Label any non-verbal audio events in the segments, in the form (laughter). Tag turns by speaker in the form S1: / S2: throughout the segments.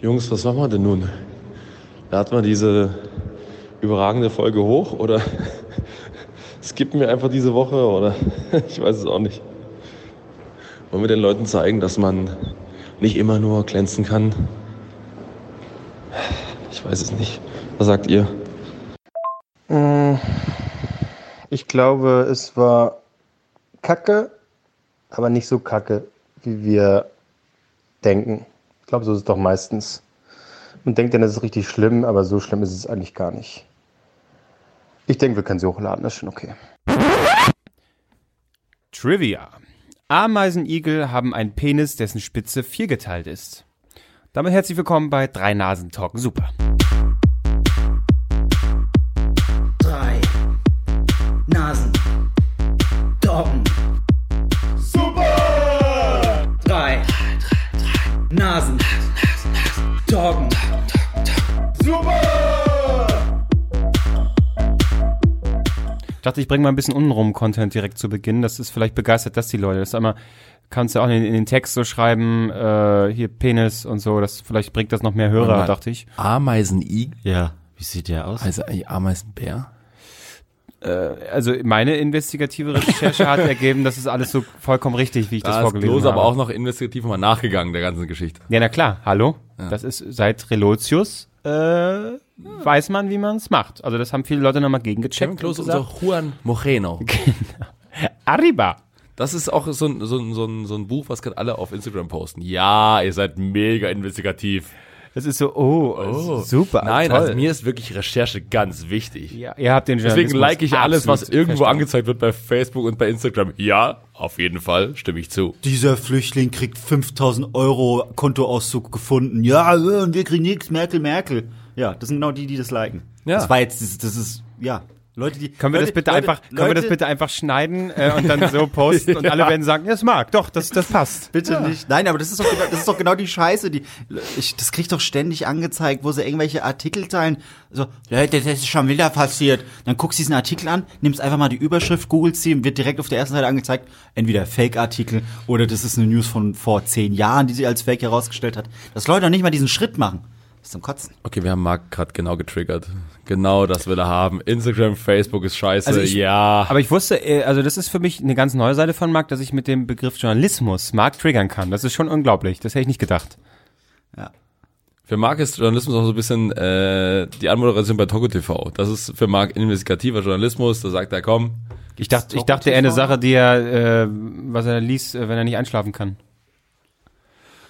S1: Jungs, was machen wir denn nun? Laden wir diese überragende Folge hoch oder (laughs) skippen wir einfach diese Woche oder (laughs) ich weiß es auch nicht. Wollen wir den Leuten zeigen, dass man nicht immer nur glänzen kann? Ich weiß es nicht. Was sagt ihr?
S2: Ich glaube, es war kacke, aber nicht so kacke, wie wir denken. Ich glaube, so ist es doch meistens. Man denkt dann, das ist richtig schlimm, aber so schlimm ist es eigentlich gar nicht. Ich denke, wir können sie hochladen, das ist schon okay.
S3: Trivia. Ameisenigel haben einen Penis, dessen Spitze viergeteilt ist. Damit herzlich willkommen bei Drei Nasen Talken Super. Dachte, ich bringe mal ein bisschen untenrum Content direkt zu Beginn. Das ist vielleicht begeistert das die Leute. Das ist einmal, kannst du auch in, in den Text so schreiben, äh, hier Penis und so. Das vielleicht bringt das noch mehr Hörer, dachte ich.
S4: Ameisenigel?
S5: Ja, wie sieht der aus?
S4: Also ein Ameisenbär?
S3: Also meine investigative Recherche hat (laughs) ergeben, das ist alles so vollkommen richtig, wie ich das
S4: Da ist
S3: vorgelesen
S4: Klose
S3: habe.
S4: aber auch noch investigativ mal nachgegangen, der ganzen Geschichte.
S3: Ja, na klar, hallo. Das ist seit Relotius, äh, weiß man, wie man es macht. Also das haben viele Leute nochmal gegengecheckt.
S4: Kevin Klose, unser Juan Moreno. (laughs)
S3: Arriba.
S4: Das ist auch so ein, so ein, so ein, so ein Buch, was gerade alle auf Instagram posten. Ja, ihr seid mega investigativ.
S3: Das ist so, oh, super,
S4: Nein,
S3: toll.
S4: also mir ist wirklich Recherche ganz wichtig.
S3: ja, ihr habt den
S4: Deswegen like ich alles, was irgendwo
S3: verstanden.
S4: angezeigt wird bei Facebook und bei Instagram. Ja, auf jeden Fall, stimme ich zu.
S5: Dieser Flüchtling kriegt 5000 Euro Kontoauszug gefunden. Ja, und wir kriegen nichts, Merkel, Merkel. Ja, das sind genau die, die das liken.
S4: Ja.
S5: Das war jetzt, das, das ist, ja, Leute, die.
S3: Können wir das
S5: Leute,
S3: bitte
S5: Leute,
S3: einfach, können wir das
S5: Leute,
S3: bitte einfach schneiden äh, und dann so (laughs) posten und alle werden sagen, ja, es mag, doch, das, das passt.
S5: Bitte nicht. Nein, aber das ist doch genau, das ist doch genau die Scheiße, die ich, das kriegt doch ständig angezeigt, wo sie irgendwelche Artikel teilen. So, Leute, das ist schon wieder passiert. Dann guckst du diesen Artikel an, nimmst einfach mal die Überschrift, googelst sie und wird direkt auf der ersten Seite angezeigt, entweder Fake-Artikel oder das ist eine News von vor zehn Jahren, die sie als Fake herausgestellt hat. Dass Leute doch nicht mal diesen Schritt machen. Zum Kotzen.
S4: Okay, wir haben Marc gerade genau getriggert. Genau das will er haben. Instagram, Facebook ist scheiße.
S3: Also ich-
S4: ja.
S3: Aber ich wusste, äh, also das ist für mich eine ganz neue Seite von Marc, dass ich mit dem Begriff Journalismus Marc triggern kann. Das ist schon unglaublich. Das hätte ich nicht gedacht.
S5: Ja.
S4: Für Marc ist Journalismus auch so ein bisschen äh, die Anmoderation bei Togo TV. Das ist für Marc investigativer Journalismus. Da sagt er, komm,
S3: Ich dachte, ich dachte eher eine Sache, die er, äh, was er liest, äh, wenn er nicht einschlafen kann.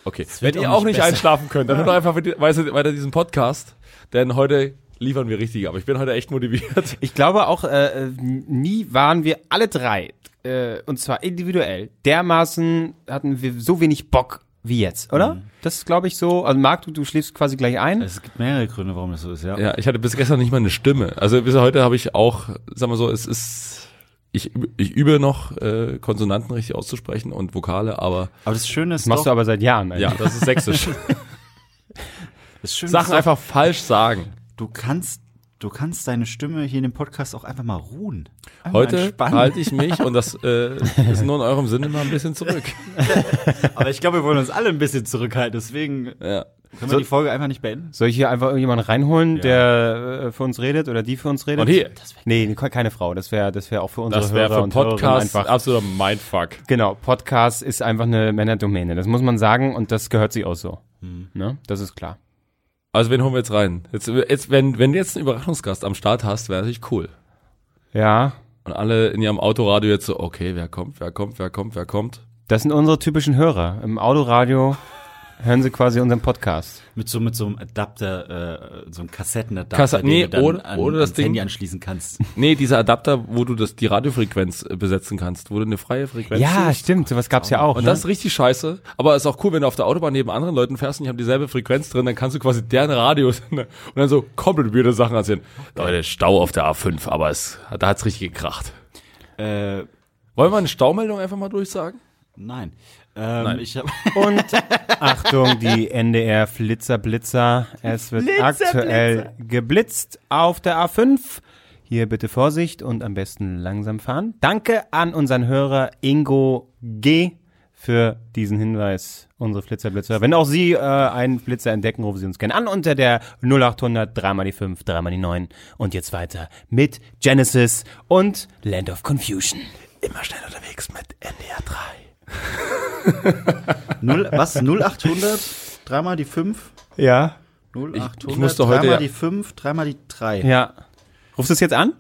S4: Okay. Wenn
S5: auch
S4: ihr auch
S5: nicht besser.
S4: einschlafen könnt, dann hört doch einfach weiter, diesen Podcast. Denn heute liefern wir richtig. Aber ich bin heute echt motiviert. (laughs)
S3: Ich glaube auch, äh, nie waren wir alle drei, äh, und zwar individuell, dermaßen hatten wir so wenig Bock wie jetzt, oder? Das ist, glaube ich, so. Also Marc, du, du schläfst quasi gleich ein.
S5: Es gibt mehrere Gründe, warum das so ist, ja.
S4: Ja, ich hatte bis gestern nicht mal eine Stimme. Also bis heute habe ich auch, sag mal so, es ist, ich, übe- ich übe noch äh, Konsonanten richtig auszusprechen und Vokale, aber
S5: Aber das Schöne ist
S3: Das machst
S5: doch,
S3: du aber seit Jahren.
S4: ja, das ist sächsisch. (laughs)
S5: das Schöne
S4: Sachen
S5: ist
S4: einfach falsch sagen.
S5: du kannst, du kannst deine Stimme hier in dem Podcast auch einfach mal ruhen. Einfach
S4: Heute halte ich mich und das äh, (laughs) ist nur in eurem Sinne mal ein bisschen zurück. (laughs)
S5: Aber ich glaube, wir wollen uns alle ein bisschen zurückhalten, deswegen
S4: Ja.
S5: Können wir die Folge einfach nicht beenden.
S3: Soll ich hier einfach irgendjemanden reinholen, der äh, für uns redet oder die für uns redet?
S4: Und hier,
S3: Nee, ke- keine Frau. Das wäre das wäre auch für unsere
S4: das wäre
S3: Hörer
S4: für
S3: und
S4: Podcast
S3: einfach.
S4: absoluter Mindfuck.
S3: Genau, Podcast ist einfach eine Männerdomäne. Das muss man sagen und das gehört sich auch so.
S4: Hm.
S3: Ne? Das ist klar.
S4: Also wen holen wir jetzt rein? Jetzt, jetzt wenn, wenn du jetzt einen Überraschungsgast am Start hast, wäre natürlich cool.
S3: Ja,
S4: Und alle in ihrem Autoradio jetzt so, okay, wer kommt, wer kommt, wer kommt, wer kommt.
S3: das sind unsere typischen Hörer. Im Autoradio hören sie quasi unseren Podcast.
S5: Mit so, mit so einem Adapter, äh, so einem Kassettenadapter,
S4: Kassa- nee,
S5: den du dann
S4: oder-
S5: an,
S4: oder das Ding-
S5: Handy anschließen kannst. (laughs)
S4: Nee, dieser Adapter, wo du das, die Radiofrequenz äh, besetzen kannst, wo du eine freie Frequenz
S3: Ja,
S4: suchst.
S3: stimmt. Sowas gab's ja auch.
S4: Und
S3: ne?
S4: das ist richtig scheiße. Aber ist auch cool, wenn du auf der Autobahn neben anderen Leuten fährst und die haben dieselbe Frequenz drin, dann kannst du quasi deren Radios (laughs) und dann so komplett weirde Sachen erzählen. Leute, Stau auf der A5, aber es, da hat's richtig gekracht.
S5: Äh,
S4: Wollen wir eine Staumeldung einfach mal durchsagen?
S5: nein. Ähm,
S4: Nein.
S5: Ich hab, (laughs)
S3: Und Achtung, die NDR Flitzer Blitzer. Es wird aktuell geblitzt auf der A5. Hier bitte Vorsicht und am besten langsam fahren. Danke an unseren Hörer Ingo G. für diesen Hinweis, unsere Flitzerblitzer. Wenn auch Sie äh, einen Flitzer entdecken, rufen Sie uns gerne an unter der 0800 3 mal die 5 3 mal die 9 und jetzt weiter mit Genesis und Land of Confusion.
S4: Immer schnell unterwegs mit NDR 3. (laughs)
S5: Null, was? 0800? Dreimal die 5?
S3: Ja.
S5: 0800?
S4: ich musste heute
S5: dreimal
S4: ja-
S5: die 5, dreimal die 3.
S3: Ja. Rufst du es jetzt an?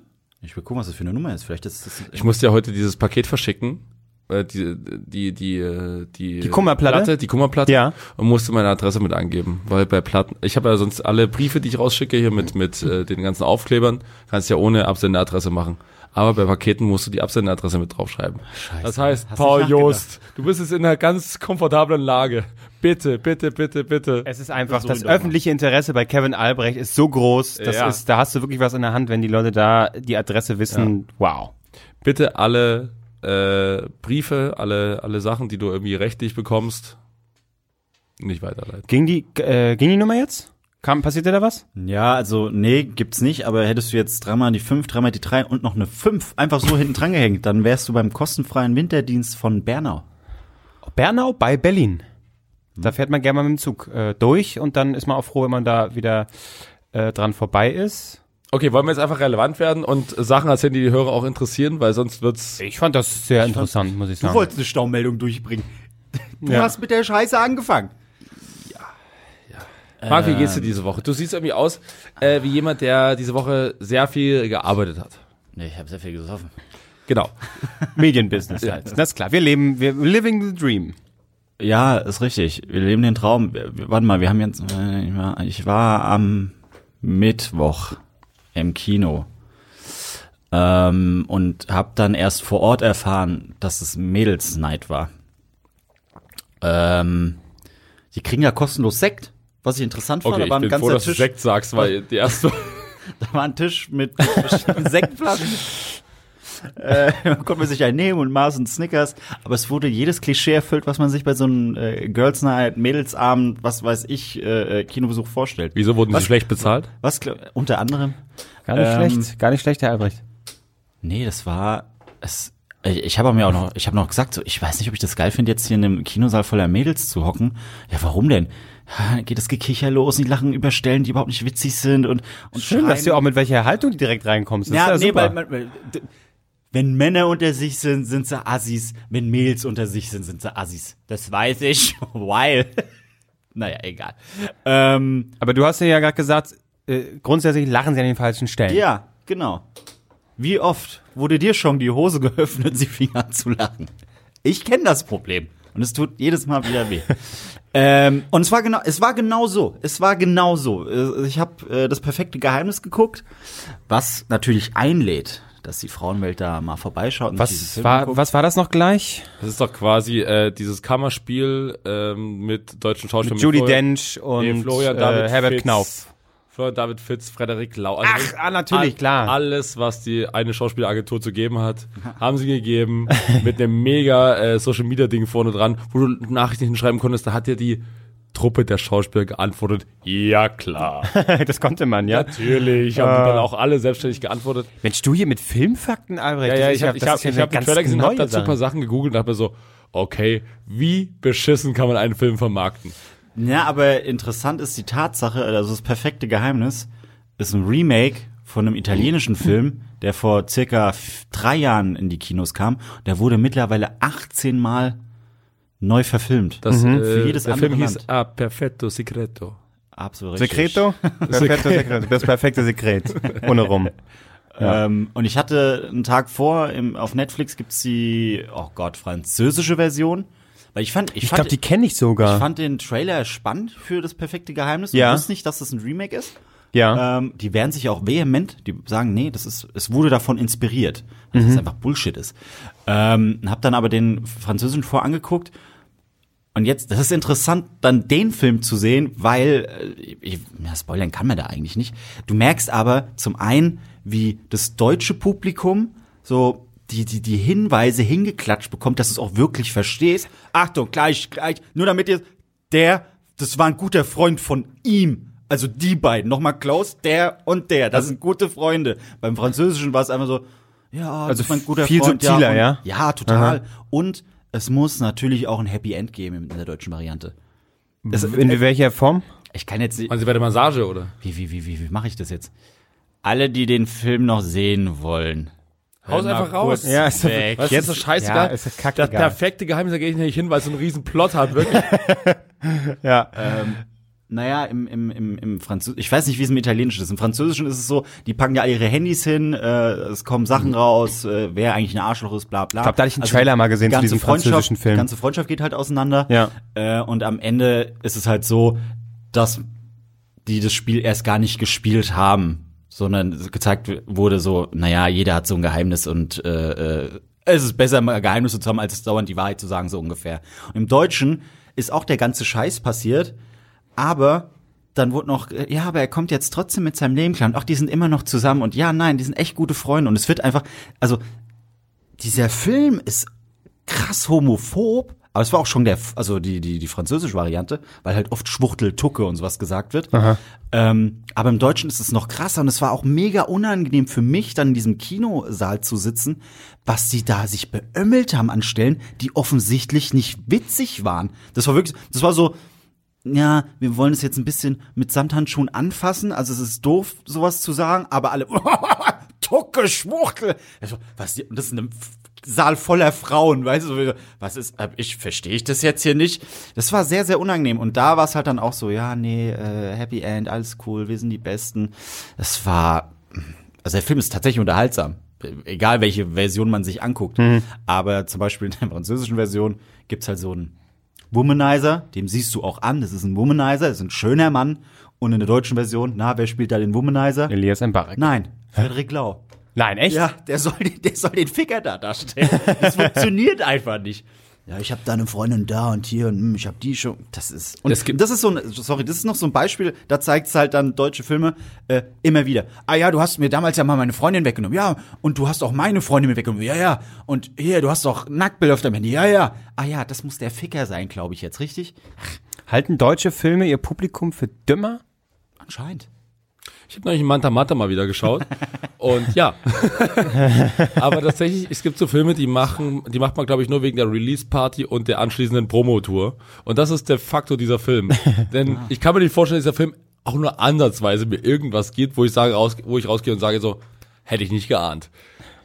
S5: Ich will gucken, was das für eine Nummer ist. Vielleicht ist das.
S4: Ich musste ja heute dieses Paket verschicken. äh, Die, die, die, äh, die,
S3: Die Kummerplatte?
S4: die Kummerplatte.
S3: Ja.
S4: Und musste meine Adresse mit angeben. Weil bei Platten, ich habe ja sonst alle Briefe, die ich rausschicke, hier mit, mit äh, den ganzen Aufklebern, kannst ja ohne Absenderadresse machen. Aber bei Paketen musst du die Absenderadresse mit draufschreiben.
S5: Scheiße.
S4: Das heißt,
S5: Hast
S4: Paul. Jost, du bist jetzt in einer ganz komfortablen Lage. Bitte, bitte, bitte, bitte.
S3: Es ist einfach, das
S5: mal.
S3: öffentliche Interesse bei Kevin Albrecht ist so groß, das
S4: Ja.
S3: ist, da hast du wirklich was in der Hand, wenn die Leute da die Adresse wissen. Wow.
S4: Bitte alle äh, Briefe, alle, alle Sachen, die du irgendwie rechtlich bekommst, nicht weiterleiten.
S3: Ging die, äh, ging die Nummer jetzt? Kam, passierte da was?
S5: Ja, also, nee, gibt's nicht, aber hättest du jetzt dreimal die 5, dreimal die 3 und noch eine 5 einfach so hinten dran gehängt, dann wärst du beim kostenfreien Winterdienst von Bernau.
S3: Bernau bei Berlin. Da fährt man gerne mal mit dem Zug äh, durch und dann ist man auch froh, wenn man da wieder äh, dran vorbei ist.
S4: Okay, wollen wir jetzt einfach relevant werden und Sachen erzählen, die die Hörer auch interessieren, weil sonst wird's.
S3: Ich fand das sehr interessant, muss ich sagen.
S5: eine Staumeldung durchbringen. Du
S3: Ja.
S5: hast mit der Scheiße angefangen.
S4: Marc, wie geht's dir diese Woche? Du siehst irgendwie aus äh, wie jemand, der diese Woche sehr viel gearbeitet hat.
S5: Nee, ich habe sehr viel gesoffen.
S4: Genau. (laughs)
S3: Medienbusiness halt. Das ist klar. Wir leben, wir living the dream.
S5: Ja, ist richtig. Wir leben den Traum. Warte mal, wir haben jetzt, äh, ich war- ich war am Mittwoch im Kino ähm, und habe dann erst vor Ort erfahren, dass es Mädels Night war. Ähm, die kriegen ja kostenlos Sekt, was ich interessant fand.
S4: Okay,
S5: da
S4: ich
S5: war ein
S4: bin
S5: ganzer
S4: froh, dass du
S5: Tisch,
S4: Sekt sagst, weil (laughs) die erste.
S5: da war ein Tisch mit verschiedenen (laughs) Sektflaschen. äh, man konnte man sich einen nehmen und Mars und Snickers, aber es wurde jedes Klischee erfüllt, was man sich bei so einem äh, Girls Night, Mädelsabend, was weiß ich, äh, äh, Kinobesuch vorstellt.
S4: Wieso wurden
S5: Was-
S4: sie schlecht bezahlt?
S5: Was unter anderem?
S3: Gar nicht
S5: Ähm,
S3: schlecht. Gar nicht schlecht, Herr Albrecht.
S5: Nee, das war es. Ich habe mir auch noch, ich habe noch gesagt, so, ich weiß nicht, ob ich das geil finde, jetzt hier in einem Kinosaal voller Mädels zu hocken. Ja, warum denn? Geht das Gekicher los, die lachen über Stellen, die überhaupt nicht witzig sind und und
S3: Schön, dass du
S5: schreien.
S3: auch mit welcher Haltung direkt reinkommst. Das
S5: Ja,
S3: ist ja
S5: nee, weil, weil, wenn Männer unter sich sind, sind sie Assis. Wenn Mädels unter sich sind, sind sie Assis. Das weiß ich, (laughs) weil. naja, egal. Ähm,
S3: Aber du hast ja gerade gesagt, äh, grundsätzlich lachen sie an den falschen Stellen.
S5: ja, genau. Wie oft wurde dir schon die Hose geöffnet, sie fing an zu lachen? Ich kenne das Problem. Und es tut jedes Mal wieder weh. (laughs) ähm, und es war genau, es war genau so. Es war genau so. Äh, Ich habe äh, das perfekte Geheimnis geguckt, was natürlich einlädt, dass die Frauenwelt da mal vorbeischaut. und
S3: Was war, was war das noch gleich?
S4: Das ist doch quasi äh, dieses Kammerspiel ähm, mit deutschen Schauspielern.
S3: Mit Judy Dench und
S4: nee, Florian David
S3: äh, Herbert
S4: Fitz,
S3: Knauf.
S4: Florian David Fitz, Frederik Lau. Also
S3: Ach, ah, natürlich, klar.
S4: Alles, was die eine Schauspielagentur zu geben hat, haben sie gegeben. (laughs) mit einem mega äh, Social Media Ding vorne dran, wo du Nachrichten hinschreiben konntest. Da hat ja die Truppe der Schauspieler geantwortet. Ja, klar. (laughs)
S3: das konnte man, ja.
S4: Natürlich. Haben die dann auch alle selbstständig geantwortet.
S3: Mensch, du hier mit Filmfakten, Albrecht.
S4: Ja, ja, ich habe hab,
S3: ja
S4: hab den Trailer gesehen, hab
S3: neue
S4: dazu ein paar Sachen gegoogelt und hab mir so, okay, wie beschissen kann man einen Film vermarkten?
S5: Ja, aber interessant ist die Tatsache, also das perfekte Geheimnis, ist ein Remake von einem italienischen (laughs) Film, der vor circa drei Jahren in die Kinos kam. Der wurde mittlerweile 18 Mal neu verfilmt.
S4: Das,
S3: Mhm.
S4: äh,
S5: Für jedes
S4: der
S5: andere
S4: Film hieß
S5: Land.
S4: Ah, Perfetto Secreto.
S5: Absolut richtig.
S3: Secreto? (laughs) Perfetto Sekret. Das perfekte Sekret. (laughs) Ohne rum.
S5: Ähm, und ich hatte einen Tag vor, im, auf Netflix gibt's die, oh Gott, französische Version. Weil ich fand, ich,
S3: Ich glaube, die kenne ich sogar.
S5: ich fand den Trailer spannend für das perfekte Geheimnis.
S3: Ja.
S5: Ich wusste nicht, dass das ein Remake ist.
S3: ja.
S5: Ähm, die wehren sich auch vehement, die sagen, nee, das ist, es wurde davon inspiriert, dass das einfach Bullshit ist. Ähm, hab dann aber den französischen vorangeguckt und jetzt, das ist interessant, dann den Film zu sehen, weil, äh, ich, ja, spoilern kann man da eigentlich nicht. Du merkst aber zum einen, wie das deutsche Publikum so die, die, die Hinweise hingeklatscht bekommt, dass du es auch wirklich verstehst. Achtung, gleich, gleich, nur damit ihr, der, das war ein guter Freund von ihm. Also die beiden, nochmal Klaus, der und der, das sind gute Freunde. Beim Französischen war es einfach so, ja,
S3: Also
S5: das ist mein guter
S3: viel
S5: Freund.
S3: subtiler,
S5: und,
S3: ja?
S5: Ja, total. Und es muss natürlich auch ein Happy End geben in der deutschen Variante. Das,
S3: In welcher Form?
S5: ich kann jetzt nicht.
S4: Sie bei der Massage, oder?
S5: Wie, wie, wie, wie, wie mache ich das jetzt? Alle, die den Film noch sehen wollen.
S4: Haus einfach raus.
S3: Ja, ist
S5: weg.
S4: Weißt das ist scheißegal.
S3: Ja, ist das
S4: das
S3: kackegal.
S4: perfekte Geheimnis, da gehe ich nicht hin, weil es so einen riesen Plot hat, wirklich. (laughs)
S3: Ja.
S5: Ähm, naja, im, im, im, im Französischen, ich weiß nicht, wie es im Italienischen ist. Im Französischen ist es so, die packen ja alle ihre Handys hin, äh, es kommen Sachen raus, äh, wer eigentlich ein Arschloch ist, bla bla.
S3: Ich glaube, da hatte ich einen Trailer mal gesehen zu diesem französischen Film.
S5: Die ganze Freundschaft geht halt auseinander.
S3: Ja.
S5: Äh, und am Ende ist es halt so, dass die das Spiel erst gar nicht gespielt haben, sondern gezeigt wurde so, naja, jeder hat so ein Geheimnis und äh, äh, es ist besser, Geheimnisse zu haben, als dauernd die Wahrheit zu sagen, so ungefähr. Und im Deutschen ist auch der ganze Scheiß passiert, aber dann wurde noch, äh, ja, aber er kommt jetzt trotzdem mit seinem Leben klar und ach, die sind immer noch zusammen und ja, nein, die sind echt gute Freunde und es wird einfach, also dieser Film ist krass homophob, aber es war auch schon der, also die, die, die französische Variante, weil halt oft Schwuchtel, Tucke und sowas gesagt wird. Ähm, aber im Deutschen ist es noch krasser und es war auch mega unangenehm für mich, dann in diesem Kinosaal zu sitzen, was sie da sich beömmelt haben an Stellen, die offensichtlich nicht witzig waren. Das war wirklich, das war so, ja, wir wollen es jetzt ein bisschen mit Samthandschuhen anfassen. Also es ist doof, sowas zu sagen, aber alle (laughs) Tucke, Schwuchtel. Also, was, die- das ist ein Saal voller Frauen, weißt du, was ist, hab ich, verstehe ich das jetzt hier nicht? Das war sehr, sehr unangenehm. Und da war es halt dann auch so, ja, nee, äh, Happy End, alles cool, wir sind die Besten. Es war, also der Film ist tatsächlich unterhaltsam. Egal welche Version man sich anguckt. Aber zum Beispiel in der französischen Version gibt's halt so einen Womanizer, dem siehst du auch an, das ist ein Womanizer, das ist ein schöner Mann. Und in der deutschen Version, na, wer spielt da den Womanizer?
S3: Elias Mbarek.
S5: Nein, Frederik Lau.
S3: Nein, echt?
S5: Ja, der soll, den- der soll den Ficker da darstellen. Das funktioniert einfach nicht. Ja, ich habe da eine Freundin da und hier und hm, ich habe die schon. Das ist und
S4: gibt-
S5: das ist so ein, sorry, das ist noch so ein Beispiel. Da zeigt es halt dann deutsche Filme äh, immer wieder. Ah ja, du hast mir damals ja mal meine Freundin weggenommen. Ja, und du hast auch meine Freundin mir weggenommen. Ja, ja. Und hier, du hast doch Nacktbild auf deinem Handy. Ja, ja. Ah ja, das muss der Ficker sein, glaube ich jetzt, richtig?
S3: Halten deutsche Filme ihr Publikum für dümmer?
S5: Anscheinend.
S4: Ich habe neulich Manta Manta mal wieder geschaut. und ja. (laughs) Aber tatsächlich, es gibt so Filme, die machen, die macht man, glaube ich, nur wegen der Release-Party und der anschließenden Promotour. Und das ist der Faktor dieser Film. (laughs) Denn ich kann mir nicht vorstellen, dass dieser Film auch nur ansatzweise mir irgendwas gibt, wo ich sage, raus, wo ich rausgehe und sage so, hätte ich nicht geahnt.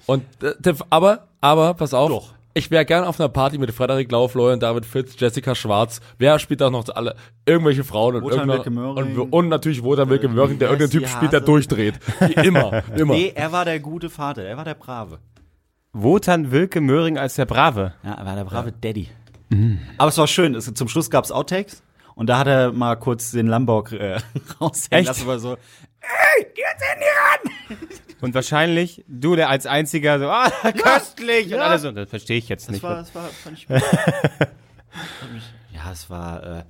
S4: Und äh, aber, aber, pass auf.
S5: Doch.
S4: Ich wäre gern auf einer Party mit Frederik Lau, Florian David Fitz, Jessica Schwarz. Wer spielt da noch alle? Irgendwelche Frauen und,
S5: Wotan
S4: und, und natürlich Wotan Wilke Möhring, der irgendein Typ spielt, der durchdreht. Wie immer, (laughs) immer.
S5: Nee, er war der gute Vater, er war der Brave.
S3: Wotan Wilke Möhring als der Brave.
S5: Ja, er war der brave Daddy. Aber es war schön. Es, zum Schluss gab's Outtakes und da hat er mal kurz den Lamborg äh, (laughs) raushängen lassen, aber so.
S3: Und wahrscheinlich du, der als einziger so, ah, köstlich. Und
S5: ja.
S3: alle so, das verstehe ich jetzt
S5: Das
S3: nicht.
S5: war, das war, fand ich. (laughs) ja, es war.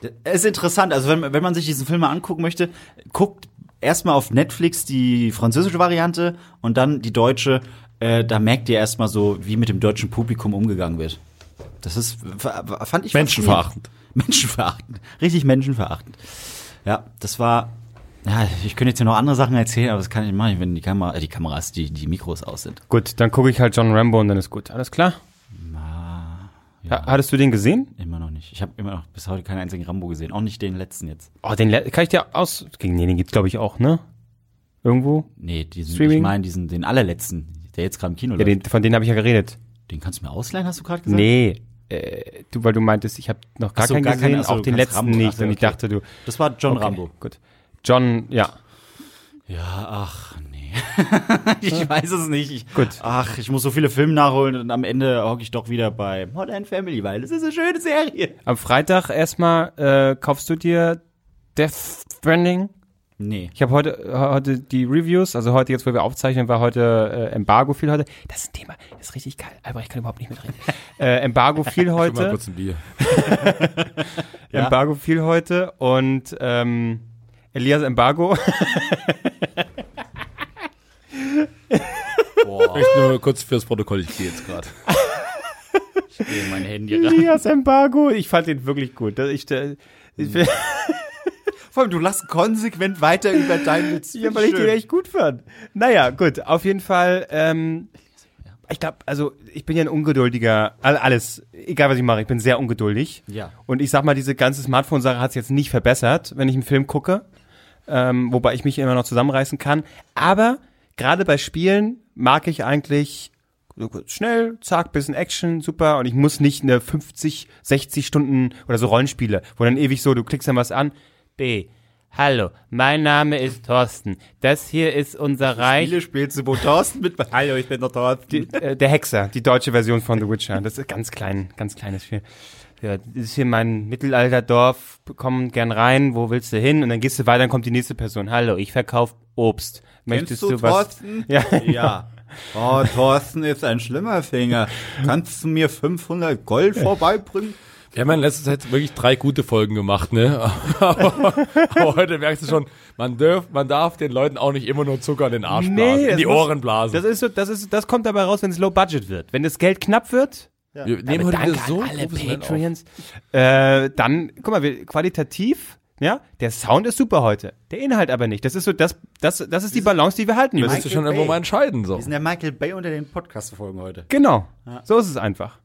S5: Äh, es ist interessant. Also wenn, wenn man sich diesen Film mal angucken möchte, guckt erstmal auf Netflix die französische Variante und dann die deutsche. Äh, da merkt ihr erstmal so, wie mit dem deutschen Publikum umgegangen wird. Das ist, fand ich
S4: Menschenverachtend. (laughs)
S5: Menschenverachtend. Richtig menschenverachtend. Ja, das war. Ja, ich könnte jetzt hier noch andere Sachen erzählen, aber das kann ich machen, wenn die Kamera, äh, die Kameras, die, die Mikros aus sind.
S3: Gut, dann gucke ich halt John Rambo und dann ist gut. Alles klar? Ha- Hattest du den gesehen?
S5: Immer noch nicht. Ich habe immer noch bis heute keinen einzigen Rambo gesehen. Auch nicht den letzten jetzt.
S3: Oh, den le- kann ich dir aus. Nee, den gibt's glaube ich auch, ne? Irgendwo?
S5: Nee, diesen,
S3: Streaming?
S5: ich meine diesen, den allerletzten, der jetzt gerade im Kino
S3: Ja,
S5: läuft.
S3: den, von denen habe ich ja geredet.
S5: Den kannst du mir ausleihen, hast du gerade gesagt?
S3: Nee. Äh, du, weil du meintest, ich habe noch gar
S5: so,
S3: keinen
S5: gar
S3: gesehen,
S5: keinen, ach so,
S3: auch den letzten
S5: Rambo,
S3: nicht.
S5: ach so,
S3: Und ich
S5: okay.
S3: dachte, du.
S5: Das war John
S3: Okay,
S5: Rambo.
S3: Gut. John, ja.
S5: Ja, ach, nee. (laughs) ich weiß es nicht. Ich,
S3: Gut.
S5: Ach, ich muss so viele Filme nachholen und am Ende hocke ich doch wieder bei Modern Family, weil es ist eine schöne Serie.
S3: Am Freitag erstmal äh, kaufst du dir Death Stranding.
S5: Nee.
S3: Ich habe heute, heute die Reviews, also heute jetzt, wo wir aufzeichnen, war heute äh, Embargo viel heute. Das ist ein Thema, das ist richtig geil. Aber ich kann überhaupt nicht mitreden. (laughs) äh, Embargo viel
S4: Schon mal
S3: heute.
S4: kurz ein Bier. (laughs)
S5: Ja.
S3: Embargo viel heute und ähm, Elias Embargo.
S5: Boah,
S4: Ich nur kurz fürs Protokoll, ich gehe jetzt gerade.
S5: ich gehe in mein Handy rein.
S3: Elias Embargo. Ich fand den wirklich gut. Ich, äh, ich, (laughs)
S5: Vor allem, du lachst konsequent weiter über deinen Witz.
S3: Ja, weil ich den echt gut fand. Naja, gut, auf jeden Fall. Ähm, ich glaube, also ich bin ja ein ungeduldiger, all- alles, egal was ich mache, ich bin sehr ungeduldig.
S5: Ja.
S3: Und ich sag mal, diese ganze Smartphone-Sache hat es jetzt nicht verbessert, wenn ich einen Film gucke, ähm, wobei ich mich immer noch zusammenreißen kann. Aber gerade bei Spielen mag ich eigentlich schnell, zack, bisschen Action, super. Und ich muss nicht eine 50, 60 Stunden oder so Rollenspiele, wo dann ewig so, du klickst dann was an. B. Hallo, mein Name ist Thorsten. Das hier ist unser Reich.
S5: Spiele spielst du, wo Thorsten mit. (laughs) Hallo, ich bin der Thorsten.
S3: Die, äh, der Hexer, die deutsche Version von The Witcher. Das ist ganz klein, ganz kleines Spiel. Ja, das ist hier mein Mittelalterdorf, komm gern rein, wo willst du hin? Und dann gehst du weiter, dann kommt die nächste Person. Hallo, ich verkaufe Obst. Möchtest
S5: Kennst du
S3: was?
S5: Thorsten? (laughs)
S3: Ja,
S5: Ja. Oh, Thorsten ist ein schlimmer Finger. Kannst du mir 500 Gold vorbeibringen?
S4: Wir haben ja in letzter Zeit wirklich drei gute Folgen gemacht, ne? (laughs) aber, aber heute merkst du schon, man darf, man darf den Leuten auch nicht immer nur Zucker in den Arsch blasen, in
S3: das
S4: die
S3: muss-
S4: Ohren blasen.
S3: Das ist so, das ist, das kommt dabei raus, wenn es Low Budget wird. Wenn das Geld knapp wird,
S4: wir nehmen heute
S3: danke
S4: so
S3: an alle. Patreons, äh, dann, guck mal, wir, qualitativ, ja, der Sound ist super heute, der Inhalt aber nicht. Das ist so, das, das, das ist die Balance, die wir halten
S4: Müsstest
S3: müssen.
S4: du schon irgendwo mal entscheiden, so.
S5: Wir sind der Michael Bay unter den Podcast-Folgen heute.
S3: Genau, so ist es einfach.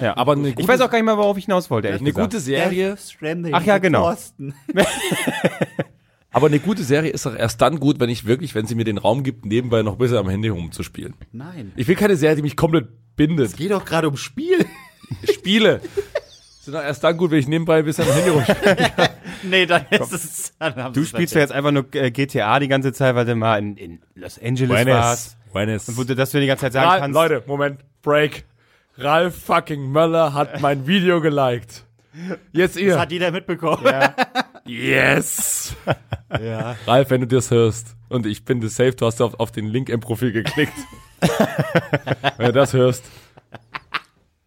S3: Ja,
S4: Aber eine
S3: ich
S4: gute,
S3: weiß auch gar nicht mehr, worauf ich hinaus wollte. ehrlich
S4: eine
S3: gesagt.
S4: gute Serie,
S5: Stranding
S3: Ach ja, genau. (laughs) (laughs)
S4: Aber eine gute Serie ist doch erst dann gut, wenn ich wirklich, wenn sie mir den Raum gibt, nebenbei noch ein bisschen am Handy rumzuspielen.
S5: Nein.
S4: Ich will keine Serie, die mich komplett bindet.
S5: Geht doch gerade um Spiel. (laughs)
S4: Spiele sind doch erst dann gut, wenn ich nebenbei ein bisschen am Handy rumspiele. (laughs)
S5: nee, dann ist es. Dann haben
S3: Du spielst ja jetzt einfach nur äh, GTA die ganze Zeit, weil du mal in, in Los Angeles warst.
S4: Buenos.
S3: Und wo du das die ganze Zeit sagen
S4: Ralf,
S3: kannst.
S4: Leute, Moment, Break. Ralf fucking Möller hat mein Video geliked. Jetzt
S5: Das
S4: ihr.
S5: hat jeder mitbekommen. (laughs)
S4: Yes. (laughs)
S5: Ja.
S4: Ralf, wenn du das hörst und ich bin das safe, du hast auf, auf den Link im Profil geklickt. (laughs) wenn du das hörst,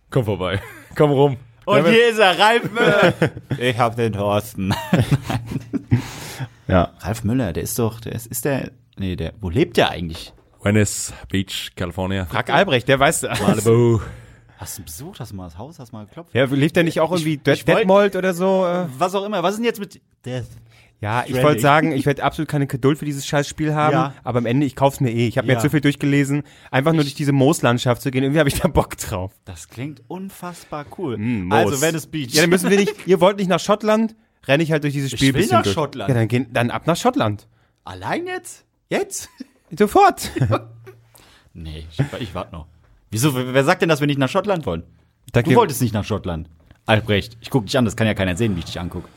S4: komm vorbei. Komm rum.
S5: Und
S4: Ja,
S5: hier ist er, Ralf Müller. (laughs) ich hab den Thorsten.
S3: Ja.
S5: Ralf Müller, der ist doch, der ist, ist der, nee, der, wo lebt der eigentlich?
S4: Venice Beach, California.
S3: Frag Albrecht, der weiß.
S4: Malibu.
S5: Hast du besucht, hast du mal das Haus, hast du mal geklopft?
S3: Ja, lebt der nicht auch irgendwie
S5: ich wollt-
S3: Detmold oder so? Äh?
S5: Was auch immer, was ist denn jetzt mit Death?
S3: Ja, ich
S5: Stranding.
S3: wollte sagen, ich werde absolut keine Geduld für dieses scheiß Spiel haben,
S5: Ja.
S3: aber am Ende, ich kauf's mir eh. Ich habe mir jetzt so viel durchgelesen, einfach nur durch diese Mooslandschaft zu gehen, irgendwie habe ich da Bock drauf.
S5: Das klingt unfassbar cool.
S3: Moos.
S5: also Venice Beach.
S3: Ja, dann müssen wir nicht, (laughs) ihr wollt nicht nach Schottland, renne ich halt durch dieses Spiel
S5: will
S3: bisschen
S5: nach
S3: durch.
S5: Schottland.
S3: Ja, dann gehen, dann ab nach Schottland.
S5: Allein jetzt? Jetzt?
S3: Sofort. (laughs)
S5: Nee, ich, ich warte noch. Wieso, wer sagt denn, dass wir nicht nach Schottland wollen?
S3: Da
S5: Du wolltest nicht nach Schottland. Albrecht, ich guck dich an, das kann ja keiner sehen, wie ich dich angucke.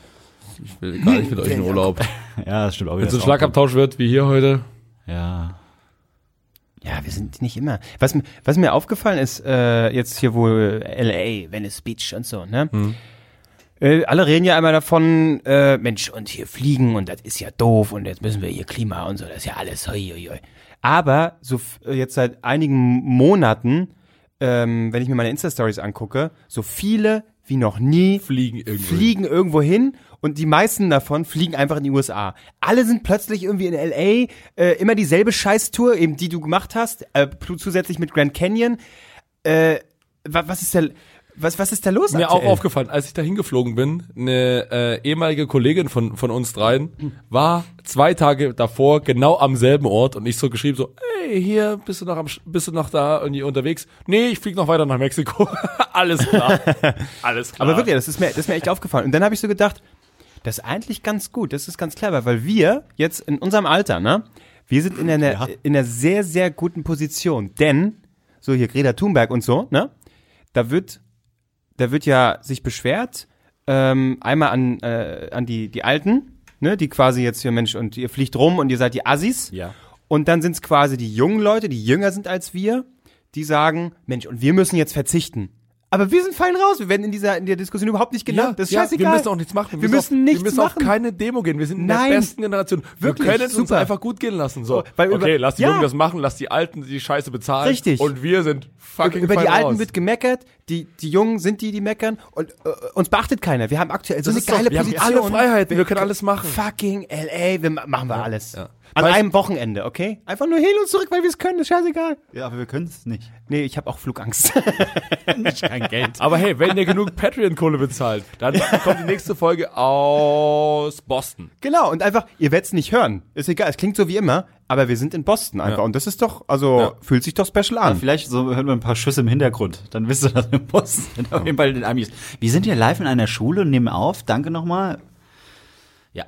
S4: Ich will gar nicht mit euch in Urlaub. (laughs)
S5: Ja, das stimmt auch
S4: Wenn so ein Schlagabtausch wird wie hier heute,
S5: Ja.
S3: Ja, wir sind nicht immer. Was, mir- was mir aufgefallen ist, äh, jetzt hier wohl LA, Venice Beach und so, ne? Äh, alle reden ja einmal davon, äh, Mensch, und hier fliegen und das ist ja doof und jetzt müssen wir hier Klima und so, das ist ja alles hoi, hoi, hoi. Aber so äh, jetzt seit einigen Monaten, ähm, wenn ich mir meine Insta-Stories angucke, so viele wie noch nie
S4: fliegen irgendwo.
S3: fliegen irgendwo hin und die meisten davon fliegen einfach in die USA. Alle sind plötzlich irgendwie in LA, äh, immer dieselbe Scheißtour, eben die du gemacht hast, äh, zusätzlich mit Grand Canyon. Äh, wa, was ist da, was, was ist da los?
S4: Mir auch
S3: aktuell?
S4: aufgefallen, als ich da hingeflogen bin, eine äh, ehemalige Kollegin von, von uns dreien war zwei Tage davor genau am selben Ort und ich so geschrieben so, hey, hier, bist du noch am, bist du noch da irgendwie unterwegs? Nee, ich flieg noch weiter nach Mexiko. (laughs) Alles klar. (laughs) Alles klar.
S3: Aber wirklich, das ist mir, das ist mir echt aufgefallen. Und dann habe ich so gedacht, das ist eigentlich ganz gut, das ist ganz clever, weil wir jetzt in unserem Alter, ne, wir sind in einer,
S5: Ja.
S3: in einer sehr, sehr guten Position. Denn, so hier Greta Thunberg und so, ne, da wird, da wird ja sich beschwert, ähm, einmal an, äh, an die, die Alten, ne, die quasi jetzt hier, Mensch, und ihr fliegt rum und ihr seid die Assis.
S5: Ja.
S3: Und dann sind es quasi die jungen Leute, die jünger sind als wir, die sagen, Mensch, und wir müssen jetzt verzichten. Aber wir sind fein raus. Wir werden in dieser in der Diskussion überhaupt nicht genannt. das ist scheißegal.
S4: wir müssen auch nichts machen.
S3: Wir müssen
S4: auf,
S3: nichts
S4: Wir müssen
S3: machen.
S4: auf keine Demo gehen. Wir sind in
S3: Nein.
S4: der besten Generation.
S3: Wirklich,
S4: wir können es uns
S3: super.
S4: einfach gut gehen lassen. So,
S3: Weil über-
S4: okay, lass die
S3: Ja.
S4: Jungen das machen, lass die Alten die Scheiße bezahlen.
S3: Richtig.
S4: Und wir sind fucking
S3: Über die
S4: fein
S3: Alten
S4: raus.
S3: wird gemeckert, die, die Jungen sind die, die meckern und äh, uns beachtet keiner. Wir haben aktuell so
S4: Das
S3: eine
S4: ist doch-
S3: geile
S4: wir haben
S3: Position.
S4: alle Freiheiten, wir können alles machen.
S3: Fucking LA, wir ma- machen wir alles.
S4: ja.
S3: An
S4: Weißt-
S3: einem Wochenende, okay? Einfach nur hin und zurück, weil wir es können, ist scheißegal.
S5: Ja, aber wir können es nicht.
S3: Nee, ich habe auch Flugangst. (laughs)
S5: Nicht kein Geld.
S4: Aber hey, wenn ihr genug Patreon-Kohle bezahlt, dann kommt die nächste Folge aus Boston.
S3: genau, und einfach, ihr werdet es nicht hören. Ist egal, es klingt so wie immer, aber wir sind in Boston einfach.
S4: Ja.
S3: Und das ist doch, also
S4: Ja.
S3: fühlt sich doch special
S5: Ja,
S3: an.
S5: vielleicht so hören wir ein paar Schüsse im Hintergrund. Dann wisst ihr, dass wir im Boston sind. Auf jeden Fall den Amis. Wir sind hier live in einer Schule und nehmen auf. Danke nochmal. Ja.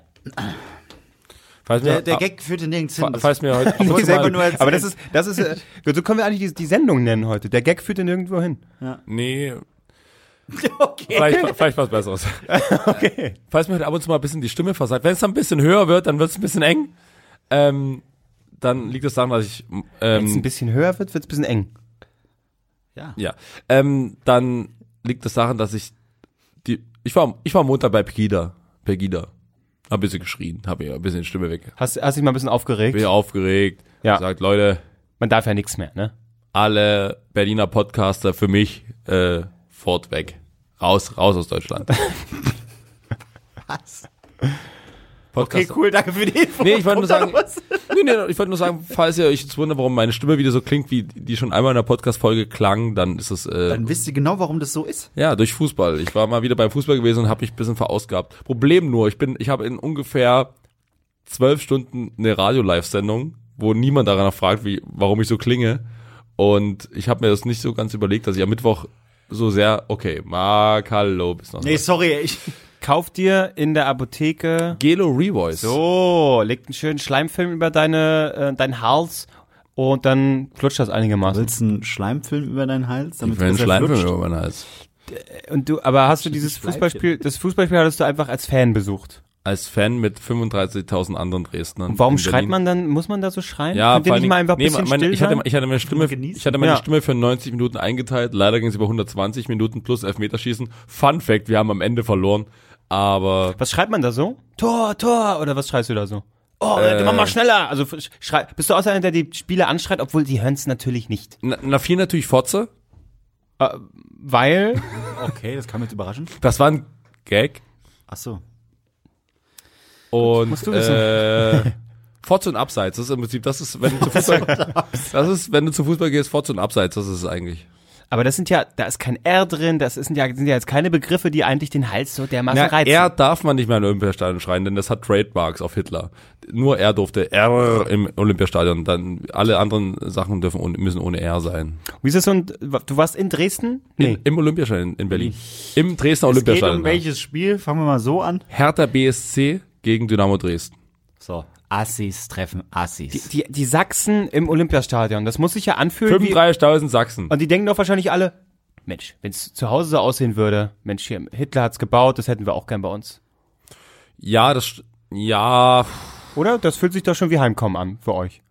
S4: Falls
S5: Der,
S4: mir,
S5: der Gag führte nirgends hin.
S4: fa- falls mir heute (laughs)
S3: Nee, selber
S5: nur erzählen.
S3: aber das ist, das ist, äh, so können wir eigentlich die, die Sendung nennen heute. Der Gag führt nirgendwo hin.
S4: nee, (laughs)
S5: okay.
S4: vielleicht, vielleicht was Besseres. (laughs)
S3: Okay.
S4: Falls mir heute ab und zu mal ein bisschen die Stimme versagt. Wenn es dann ein bisschen höher wird, dann wird es ein bisschen eng. Ähm, dann liegt es daran, dass ich
S3: Wenn es ein
S4: ähm,
S3: bisschen höher wird, wird es ein bisschen eng.
S5: Ja.
S4: ja, ähm, dann liegt es daran, dass ich die ich war ich war am Montag bei Pegida, Pegida. Hab ein bisschen geschrien, hab mir ein bisschen die Stimme weg.
S3: Hast, hast dich mal ein bisschen aufgeregt?
S4: Bin aufgeregt,
S3: Ja.
S4: gesagt, Leute,
S3: Man darf ja nichts mehr, ne?
S4: alle Berliner Podcaster für mich äh, fort weg. Raus, raus aus Deutschland. (laughs) (laughs)
S5: Was?
S4: Podcast,
S5: Okay, cool, danke für die Info.
S4: Nee, ich wollte nur sagen, nee, nee, ich wollte nur sagen, falls ihr euch jetzt wundert, warum meine Stimme wieder so klingt, wie die schon einmal in der Podcast-Folge klang, dann ist es, äh,
S5: Dann wisst ihr genau, warum das so ist.
S4: ja, durch Fußball. Ich war mal wieder beim Fußball gewesen und habe mich ein bisschen verausgabt. Problem nur, ich bin, ich habe in ungefähr zwölf Stunden eine Radio-Live-Sendung, wo niemand daran fragt, wie, warum ich so klinge. Und ich habe mir das nicht so ganz überlegt, dass ich am Mittwoch so sehr, okay, Mark, hallo, bis noch.
S5: Nee, sorry, ich.
S3: Kauf dir in der Apotheke
S4: Gelo Revoice.
S3: so, legt einen schönen Schleimfilm über deine, äh, deinen Hals und dann flutscht das einigermaßen.
S5: Willst du einen Schleimfilm über deinen Hals? Damit
S4: Ich will einen
S5: besser
S4: Schleim
S5: flutscht?
S4: über meinen Hals.
S3: Und du, aber hast du dieses. Fußballspiel, das Fußballspiel hattest du einfach als Fan besucht.
S4: Als Fan mit 35.000 anderen Dresdnern.
S3: Und warum schreit man dann, muss man da so schreien?
S4: Ja,
S3: Könnt ihr
S4: vor
S3: nicht mal einfach ein
S4: nee,
S3: bisschen
S4: meine,
S3: still
S4: ich hatte, ich hatte meine Stimme, ich hatte meine
S3: Ja.
S4: Stimme für 90 Minuten eingeteilt. Leider ging es über 120 Minuten plus Elfmeterschießen. Fun Fact, wir haben am Ende verloren. Aber
S3: Was schreibt man da so? Tor, Tor, oder was schreist du da so? Oh,
S4: Äh.
S3: mach mal schneller. Also schrei, bist du außer einer, der die Spieler anschreit, obwohl die hören es natürlich nicht.
S4: na, na viel natürlich Fotze.
S3: Äh, weil, (laughs)
S5: Okay, das kam jetzt überraschend.
S4: Das war ein Gag.
S5: Ach so.
S4: Und
S3: Musst du wissen.
S4: äh, Fotze und Abseits. Das ist im Prinzip, das ist, wenn du zu (laughs) Fußball, das ist, wenn du zu Fußball gehst, Fotze und Abseits. Das ist es eigentlich.
S3: Aber das sind ja, da ist kein R drin, das sind ja, sind ja jetzt keine Begriffe, die eigentlich den Hals so dermaßen
S4: Na,
S3: reizen.
S4: er darf man nicht mehr im Olympiastadion schreien, denn das hat Trademarks auf Hitler. Nur er durfte R im Olympiastadion. Dann alle anderen Sachen dürfen ohne, müssen ohne R sein.
S3: Wie ist das so ein, du warst in Dresden?
S4: In, Im Olympiastadion in Berlin. Im Dresdner
S5: Es geht
S4: Olympiastadion.
S5: um
S4: ja.
S5: welches Spiel? Fangen wir mal so an.
S4: Hertha BSC gegen Dynamo Dresden.
S5: So. Assis treffen Assis.
S3: Die, die Sachsen im Olympiastadion, das muss sich ja anfühlen wie,
S4: 35.000 Sachsen.
S3: und die denken doch wahrscheinlich alle, Mensch, wenn es zu Hause so aussehen würde, Mensch, hier, Hitler hat's gebaut, das hätten wir auch gern bei uns.
S4: Ja, das, ja,
S3: Oder? Das fühlt sich doch schon wie Heimkommen an für euch.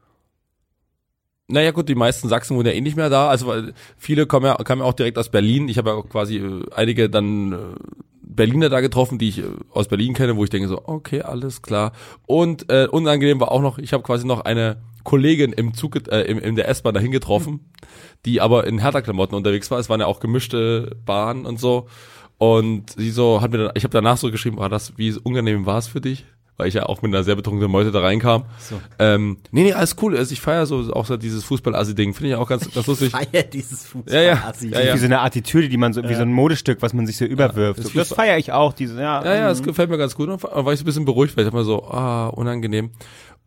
S4: Naja gut, die meisten Sachsen wohnen ja eh nicht mehr da. Also weil viele kommen ja, kamen ja auch direkt aus Berlin. Ich habe ja auch quasi äh, einige dann äh, Berliner da getroffen, die ich äh, aus Berlin kenne, wo ich denke so, okay, alles klar. Und äh, unangenehm war auch noch, ich habe quasi noch eine Kollegin im Zug, äh, im, in der S-Bahn dahin getroffen, die aber in Hertha-Klamotten unterwegs war. Es waren ja auch gemischte Bahnen und so. Und sie so hat mir dann, ich habe danach so geschrieben, war das, wie unangenehm war es für dich? Weil ich ja auch mit einer sehr betrunkenen Meute da reinkam.
S5: So.
S4: Ähm, nee, nee, alles cool. Also ich feiere so auch so dieses Fußball-Assi-Ding. Finde ich auch ganz, ganz lustig.
S5: Feier dieses Fußball.
S4: Ja, ja. Ja, ja.
S3: Wie so eine Attitüde, die man so, wie so ein Modestück, was man sich so überwirft.
S4: das
S3: So, das feiere ich auch, diese, ja.
S4: Ja, ja, es gefällt mir ganz gut. Und war ich so ein bisschen beruhigt, weil ich immer so, ah, unangenehm.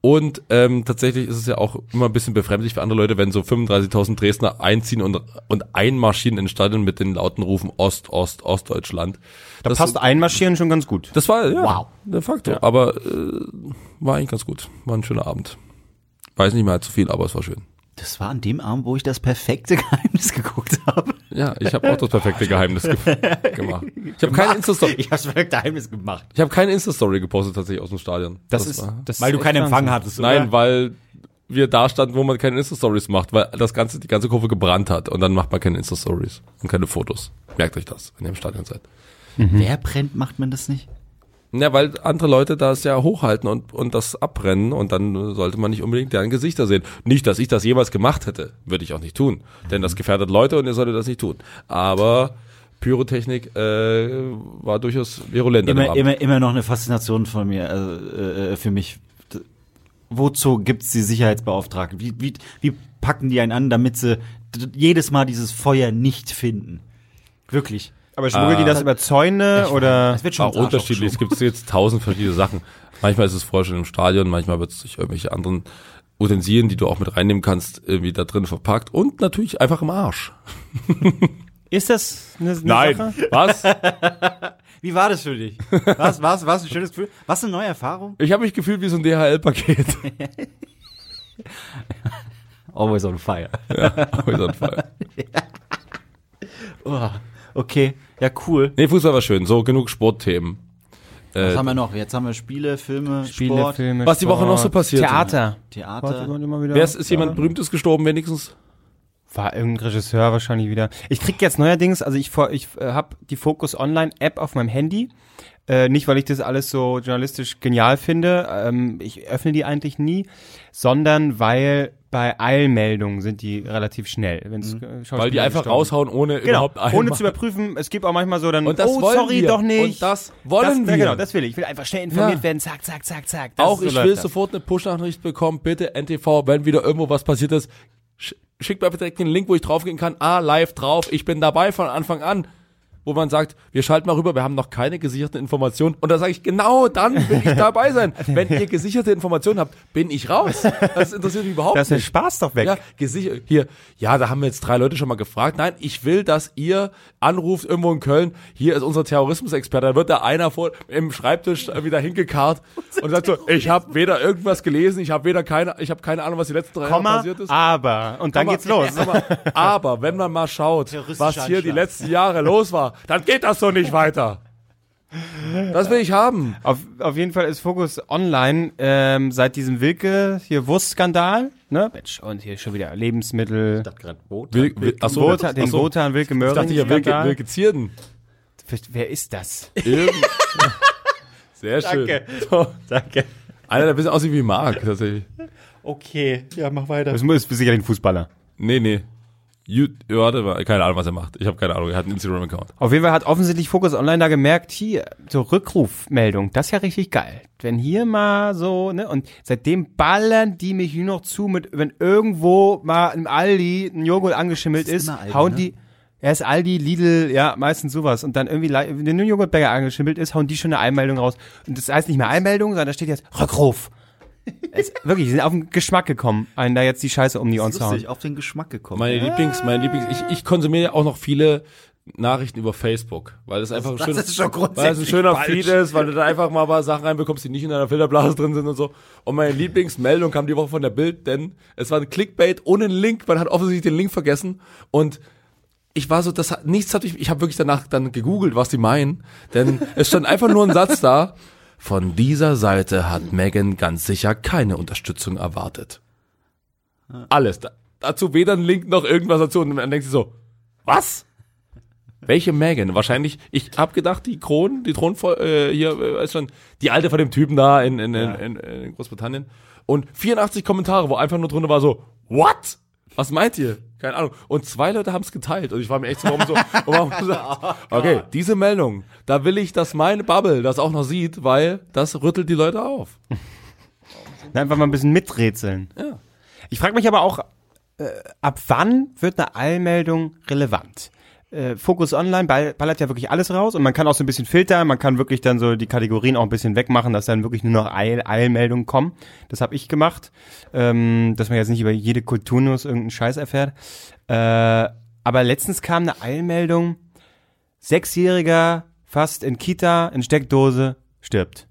S4: Und ähm, tatsächlich ist es ja auch immer ein bisschen befremdlich für andere Leute, wenn so 35.000 Dresdner einziehen und, und einmarschieren ins Stadion mit den lauten Rufen Ost, Ost, Ostdeutschland.
S3: Da
S4: das,
S3: passt einmarschieren schon ganz gut.
S4: das war, ja,
S3: Wow.
S4: de facto. Aber äh, war eigentlich ganz gut. War ein schöner Abend. Weiß nicht mehr zu viel, aber es war schön.
S5: Das war an dem Abend, wo ich das perfekte (laughs) Geheimnis geguckt habe.
S4: Ja, ich habe auch das perfekte Geheimnis ge (laughs) gemacht. Ich habe keine Insta-Story.
S5: Ich habe das perfekte Geheimnis gemacht.
S4: Ich habe keine Insta-Story gepostet tatsächlich aus dem Stadion.
S3: Das, ist,
S4: war-
S3: das
S5: Weil du
S3: ist
S5: keinen
S3: echt
S5: Empfang hattest,
S4: Nein, weil wir da standen, wo man keine Insta-Stories macht, weil das ganze, die ganze Kurve gebrannt hat und dann macht man keine Insta-Stories und keine Fotos. Merkt euch das, wenn ihr im Stadion seid.
S5: Wer brennt, macht man das nicht?
S4: Ja, weil andere Leute das ja hochhalten und, und das abbrennen und dann sollte man nicht unbedingt deren Gesichter sehen. Nicht, dass ich das jemals gemacht hätte, würde ich auch nicht tun, denn das gefährdet Leute und ihr solltet das nicht tun. Aber Pyrotechnik äh, war durchaus virulent.
S5: Immer, immer, immer noch eine Faszination von mir, also, äh, für mich. Wozu gibt's die Sicherheitsbeauftragten? Wie, wie, wie packen die einen an, damit sie jedes Mal dieses Feuer nicht finden? Wirklich.
S3: Aber schmuggeln die das über Zäune oder?
S5: Es wird schon
S4: auch unterschiedlich. Es gibt jetzt tausend verschiedene Sachen. Manchmal ist es vorher schon im Stadion, manchmal wird es durch irgendwelche anderen Utensilien, die du auch mit reinnehmen kannst, irgendwie da drin verpackt und natürlich einfach im Arsch. (laughs)
S3: Ist das eine, eine Sache?
S4: was? (laughs)
S5: Wie war das für dich? Was, was, was ein schönes Gefühl? Was eine neue Erfahrung?
S4: Ich habe mich gefühlt wie so ein DHL-Paket. (laughs)
S5: Always on fire.
S4: Always on fire.
S5: Oh, okay, ja cool.
S4: nee, Fußball war schön. So, genug Sportthemen.
S5: Was
S4: Äh,
S5: haben wir noch? Jetzt haben wir Spiele, Filme,
S3: Spiele,
S5: Sport,
S3: Filme,
S4: Was die Woche noch so passiert?
S3: Theater.
S5: Theater.
S3: Mal wieder.
S4: wer ist, ist jemand Berühmtes gestorben wenigstens?
S3: War irgendein Regisseur wahrscheinlich wieder. Ich krieg jetzt neuerdings, also ich, ich äh, habe die Focus Online App auf meinem Handy. Äh, nicht, weil ich das alles so journalistisch genial finde, ähm, ich öffne die eigentlich nie, sondern weil bei Eilmeldungen sind die relativ schnell. Wenn's, äh,
S4: Weil die einfach
S3: gestorben
S4: raushauen, ohne
S3: Genau,
S4: überhaupt
S3: ohne
S4: einmal-
S3: zu überprüfen. Es gibt auch manchmal so dann,
S4: Und das
S3: oh, sorry,
S4: wir.
S3: doch nicht.
S4: Und das wollen
S3: das,
S4: wir.
S3: Ja, genau, das will ich. Ich will einfach schnell informiert
S4: Ja.
S3: werden. Zack, zack, zack, zack. Das
S4: Auch
S3: so
S4: ich will
S3: das.
S4: sofort eine Push-Nachricht bekommen. Bitte NTV, wenn wieder irgendwo was passiert ist, sch schickt mir einfach direkt den Link, wo ich draufgehen kann. Ah, live drauf. Ich bin dabei von Anfang an. Wo man sagt, wir schalten mal rüber, wir haben noch keine gesicherten Informationen. Und da sage ich, genau dann will ich dabei sein. (laughs) Wenn ihr gesicherte Informationen habt, bin ich raus. Das interessiert mich überhaupt
S3: Da ist der
S4: nicht.
S3: Spaß doch weg.
S4: Ja, gesichert, hier, ja, da haben wir jetzt drei Leute schon mal gefragt. Nein, ich will, dass ihr anruft irgendwo in Köln, hier ist unser Terrorismusexperte, da wird da einer vor im Schreibtisch wieder hingekarrt (laughs) und sagt so, ich habe weder irgendwas gelesen, ich habe weder keine, ich habe keine Ahnung, was die letzten drei Jahre
S3: Komma,
S4: passiert ist.
S3: aber. Und dann
S4: Komma,
S3: geht's los. (laughs)
S4: Komma, Aber wenn man mal schaut, was hier die letzten Jahre los war, dann geht das so nicht weiter. Das will ich haben.
S3: Auf, auf jeden Fall ist Fokus online ähm, seit diesem Wilke hier Wurstskandal, ne? Mensch, und hier schon wieder Lebensmittel.
S4: Will, will, achso,
S3: Wotan, den
S4: achso.
S3: Wotan Wilke
S4: Ich
S3: Möhring
S4: dachte hier Wilke. Wilke Zierden.
S3: Wer ist das?
S4: Irgend- (laughs) Sehr schön. So.
S3: Danke.
S4: Einer, der ein bisschen aussieht wie Marc, tatsächlich.
S3: Okay, ja, mach weiter. Das ist sicherlich ein Fußballer.
S4: Nee, nee. You, warte mal, keine Ahnung, was er macht. Ich habe keine Ahnung, er hat einen Instagram-Account.
S3: Auf jeden Fall hat offensichtlich Fokus Online da gemerkt, hier, so Rückrufmeldung, das ist ja richtig geil. Wenn hier mal so, ne, und seitdem ballern die mich nur noch zu mit, wenn irgendwo mal im Aldi ein Joghurt angeschimmelt
S5: Das ist
S3: ist,
S5: Aldi,
S3: hauen
S5: ne?
S3: die, er ist Aldi, Lidl, ja, meistens sowas. Und dann irgendwie, wenn ein Joghurtbäcker angeschimmelt ist, hauen die schon eine Einmeldung raus. Und das heißt nicht mehr Einmeldung, sondern da steht jetzt Rückruf. Es, wirklich, die sind auf den Geschmack gekommen, einen da jetzt die Scheiße um die Ohren zu hauen.
S5: Auf den Geschmack gekommen.
S4: Meine Lieblings, meine Lieblings, ich, ich konsumiere ja auch noch viele Nachrichten über Facebook, weil das einfach ein
S5: das
S4: schöner,
S5: ist schon
S4: weil es ein schöner
S5: falsch.
S4: Feed ist, weil du da einfach mal ein paar Sachen reinbekommst, die nicht in deiner Filterblase drin sind und so. Und meine Lieblingsmeldung kam die Woche von der Bild, denn es war ein Clickbait ohne einen Link, man hat offensichtlich den Link vergessen und ich war so, das hat, nichts hatte ich, ich habe wirklich danach dann gegoogelt, was die meinen, denn es stand einfach nur ein Satz da, von dieser Seite hat Megan ganz sicher keine Unterstützung erwartet. Alles. Da, dazu weder ein Link noch irgendwas dazu. Und dann denkst du so, was? Welche Megan? Wahrscheinlich, ich hab gedacht, die Kron, die Thron äh, hier, äh, ist schon, die alte von dem Typen da in, in, in, in, in Großbritannien. Und 84 Kommentare, wo einfach nur drunter war so, what? Was meint ihr? Keine Ahnung. Und zwei Leute haben es geteilt. Und ich war mir echt so, warum so, warum gesagt, (laughs) okay, diese Meldung, da will ich, dass meine Bubble das auch noch sieht, weil das rüttelt die Leute auf.
S3: Einfach mal ein bisschen miträtseln.
S4: Ja.
S3: Ich frage mich aber auch, äh, ab wann wird eine Eilmeldung relevant? Äh, Focus Online ball- ballert ja wirklich alles raus und man kann auch so ein bisschen filtern, man kann wirklich dann so die Kategorien auch ein bisschen wegmachen, dass dann wirklich nur noch Eil Eilmeldungen kommen. Das habe ich gemacht, ähm, dass man jetzt nicht über jede Kulturnews irgendeinen Scheiß erfährt. Äh, aber letztens kam eine Eilmeldung, Sechsjähriger fast in Kita, in Steckdose, stirbt.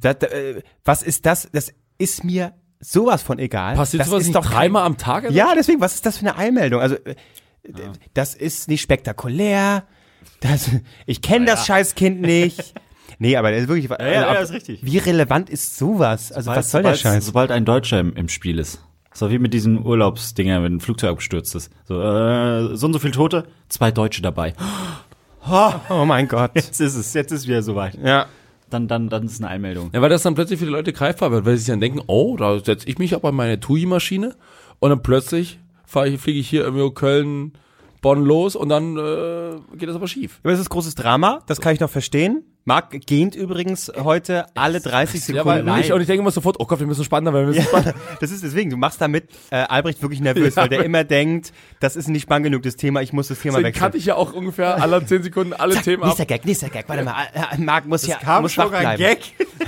S3: Das, äh, was ist das? Das ist mir sowas von egal.
S4: Passiert
S3: das
S4: sowas
S3: ist
S4: nicht
S3: doch
S4: dreimal am Tag?
S3: Ja, deswegen, was ist das für eine Eilmeldung? Also, äh, das ist nicht spektakulär. Das, ich kenne das Scheißkind nicht. (laughs) Nee, aber das ist wirklich. also,
S5: ja,
S3: ab-
S5: ja, ist richtig.
S3: Wie relevant ist sowas? Also, was soll der
S5: sobald,
S3: Scheiß?
S5: Sobald ein Deutscher im, im Spiel ist. So wie mit diesen Urlaubsdinger, wenn ein Flugzeug abgestürzt ist. So, äh, so und so viele Tote, zwei Deutsche dabei. (gasps)
S3: Oh mein Gott.
S5: Jetzt ist es, jetzt ist wieder soweit.
S3: Ja.
S5: Dann, dann, dann ist eine Einmeldung.
S4: Ja, weil das dann plötzlich für die Leute greifbar wird, weil sie sich dann denken, oh, da setze ich mich aber in meine TUI-Maschine und dann plötzlich ich, fliege ich hier irgendwo Köln, Bonn los und dann äh, geht das aber schief.
S3: Aber es ist großes Drama, das kann ich noch verstehen. Marc gähnt übrigens heute alle 30
S4: Ja, weil
S3: Sekunden.
S4: ich, und ich denke immer sofort, oh Gott, wir müssen spannender, weil wir müssen spannender. (laughs)
S3: Das ist deswegen, du machst damit äh, Albrecht wirklich nervös, weil der immer denkt, das ist nicht spannend genug, das Thema, ich muss das Thema
S4: Deswegen
S3: wechseln.
S4: kannte ich ja auch ungefähr alle 10 Sekunden alle Themen ab.
S3: Nächster Gag, nächster Gag, warte mal, äh, äh, Marc muss ja
S5: Kam
S3: muss
S5: schon ein. Gag.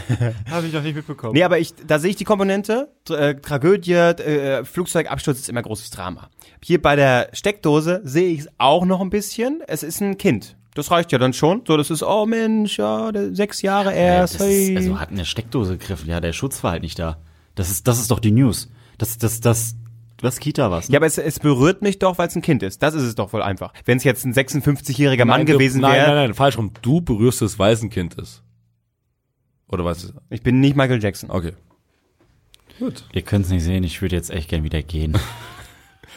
S5: (laughs) Habe ich noch nicht mitbekommen.
S3: Nee, aber ich, da sehe ich die Komponente, äh, Tragödie, äh, Flugzeugabsturz ist immer großes Drama. Hier bei der Steckdose sehe ich es auch noch ein bisschen, es ist ein Kind. Das reicht ja dann schon. So, das ist, oh Mensch, ja, sechs Jahre erst. hey.
S5: ist, also hat eine Steckdose gegriffen. Ja, der Schutz war halt nicht da. Das ist, das ist doch die News. Das, das, das, was Kita was? Ne?
S3: Ja, aber es, es berührt mich doch, weil es ein Kind ist. Das ist es doch wohl einfach. Wenn es jetzt ein 56-jähriger Mann
S4: Nein, du-
S3: gewesen
S4: Nein,
S3: wäre,
S4: nein, nein, falsch rum. Du berührst das Waisenkindes. Oder was? ist-
S3: ich bin nicht Michael Jackson.
S4: Okay. Gut.
S5: Ihr könnt es nicht sehen. Ich würde jetzt echt gern wieder gehen. (laughs)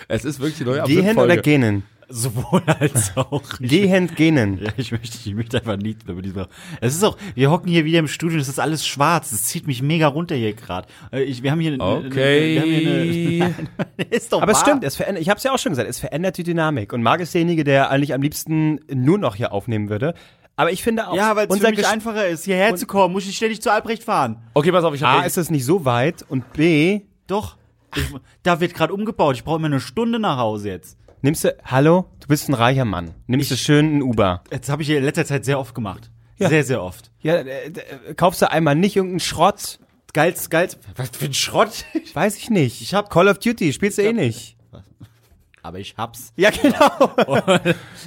S4: Es ist wirklich die neue
S3: Gehen oder genen?
S5: Sowohl (laughs) als auch.
S3: Gehend, genen.
S5: Ja, ich möchte, ich möchte einfach nicht über diesem. Es ist auch, wir hocken hier wieder im Studio, es ist alles schwarz, es zieht mich mega runter hier gerade. Ich, wir haben hier, eine-
S4: Okay.
S5: wir haben hier eine, (laughs) ist doch
S3: Aber es
S5: wahr.
S3: stimmt, es verändert, ich habe es ja auch schon gesagt, es verändert die Dynamik. Und Marc ist derjenige, der eigentlich am liebsten nur noch hier aufnehmen würde. Aber ich finde auch,
S5: Ja, weil es für mich
S3: Gesch-
S5: einfacher ist, hierher zu kommen, muss ich ständig zu Albrecht fahren.
S4: Okay, pass auf, ich
S3: A,
S4: habe
S3: ist es nicht so weit und B,
S5: Doch. Ich, da wird gerade umgebaut. Ich brauche immer eine Stunde nach Hause jetzt.
S3: Nimmst du, hallo, du bist ein reicher Mann. Nimmst du schön ein Uber.
S5: Jetzt habe ich in letzter Zeit sehr oft gemacht.
S3: Ja.
S5: Sehr, sehr oft.
S3: Ja, äh, äh, kaufst du einmal nicht irgendeinen Schrott?
S5: Geilst, geilst. Was für ein Schrott. (laughs)
S3: Weiß ich nicht.
S5: Ich hab-
S3: Call of Duty, spielst du eh nicht. (laughs)
S5: Aber ich hab's.
S3: Ja, genau. (laughs)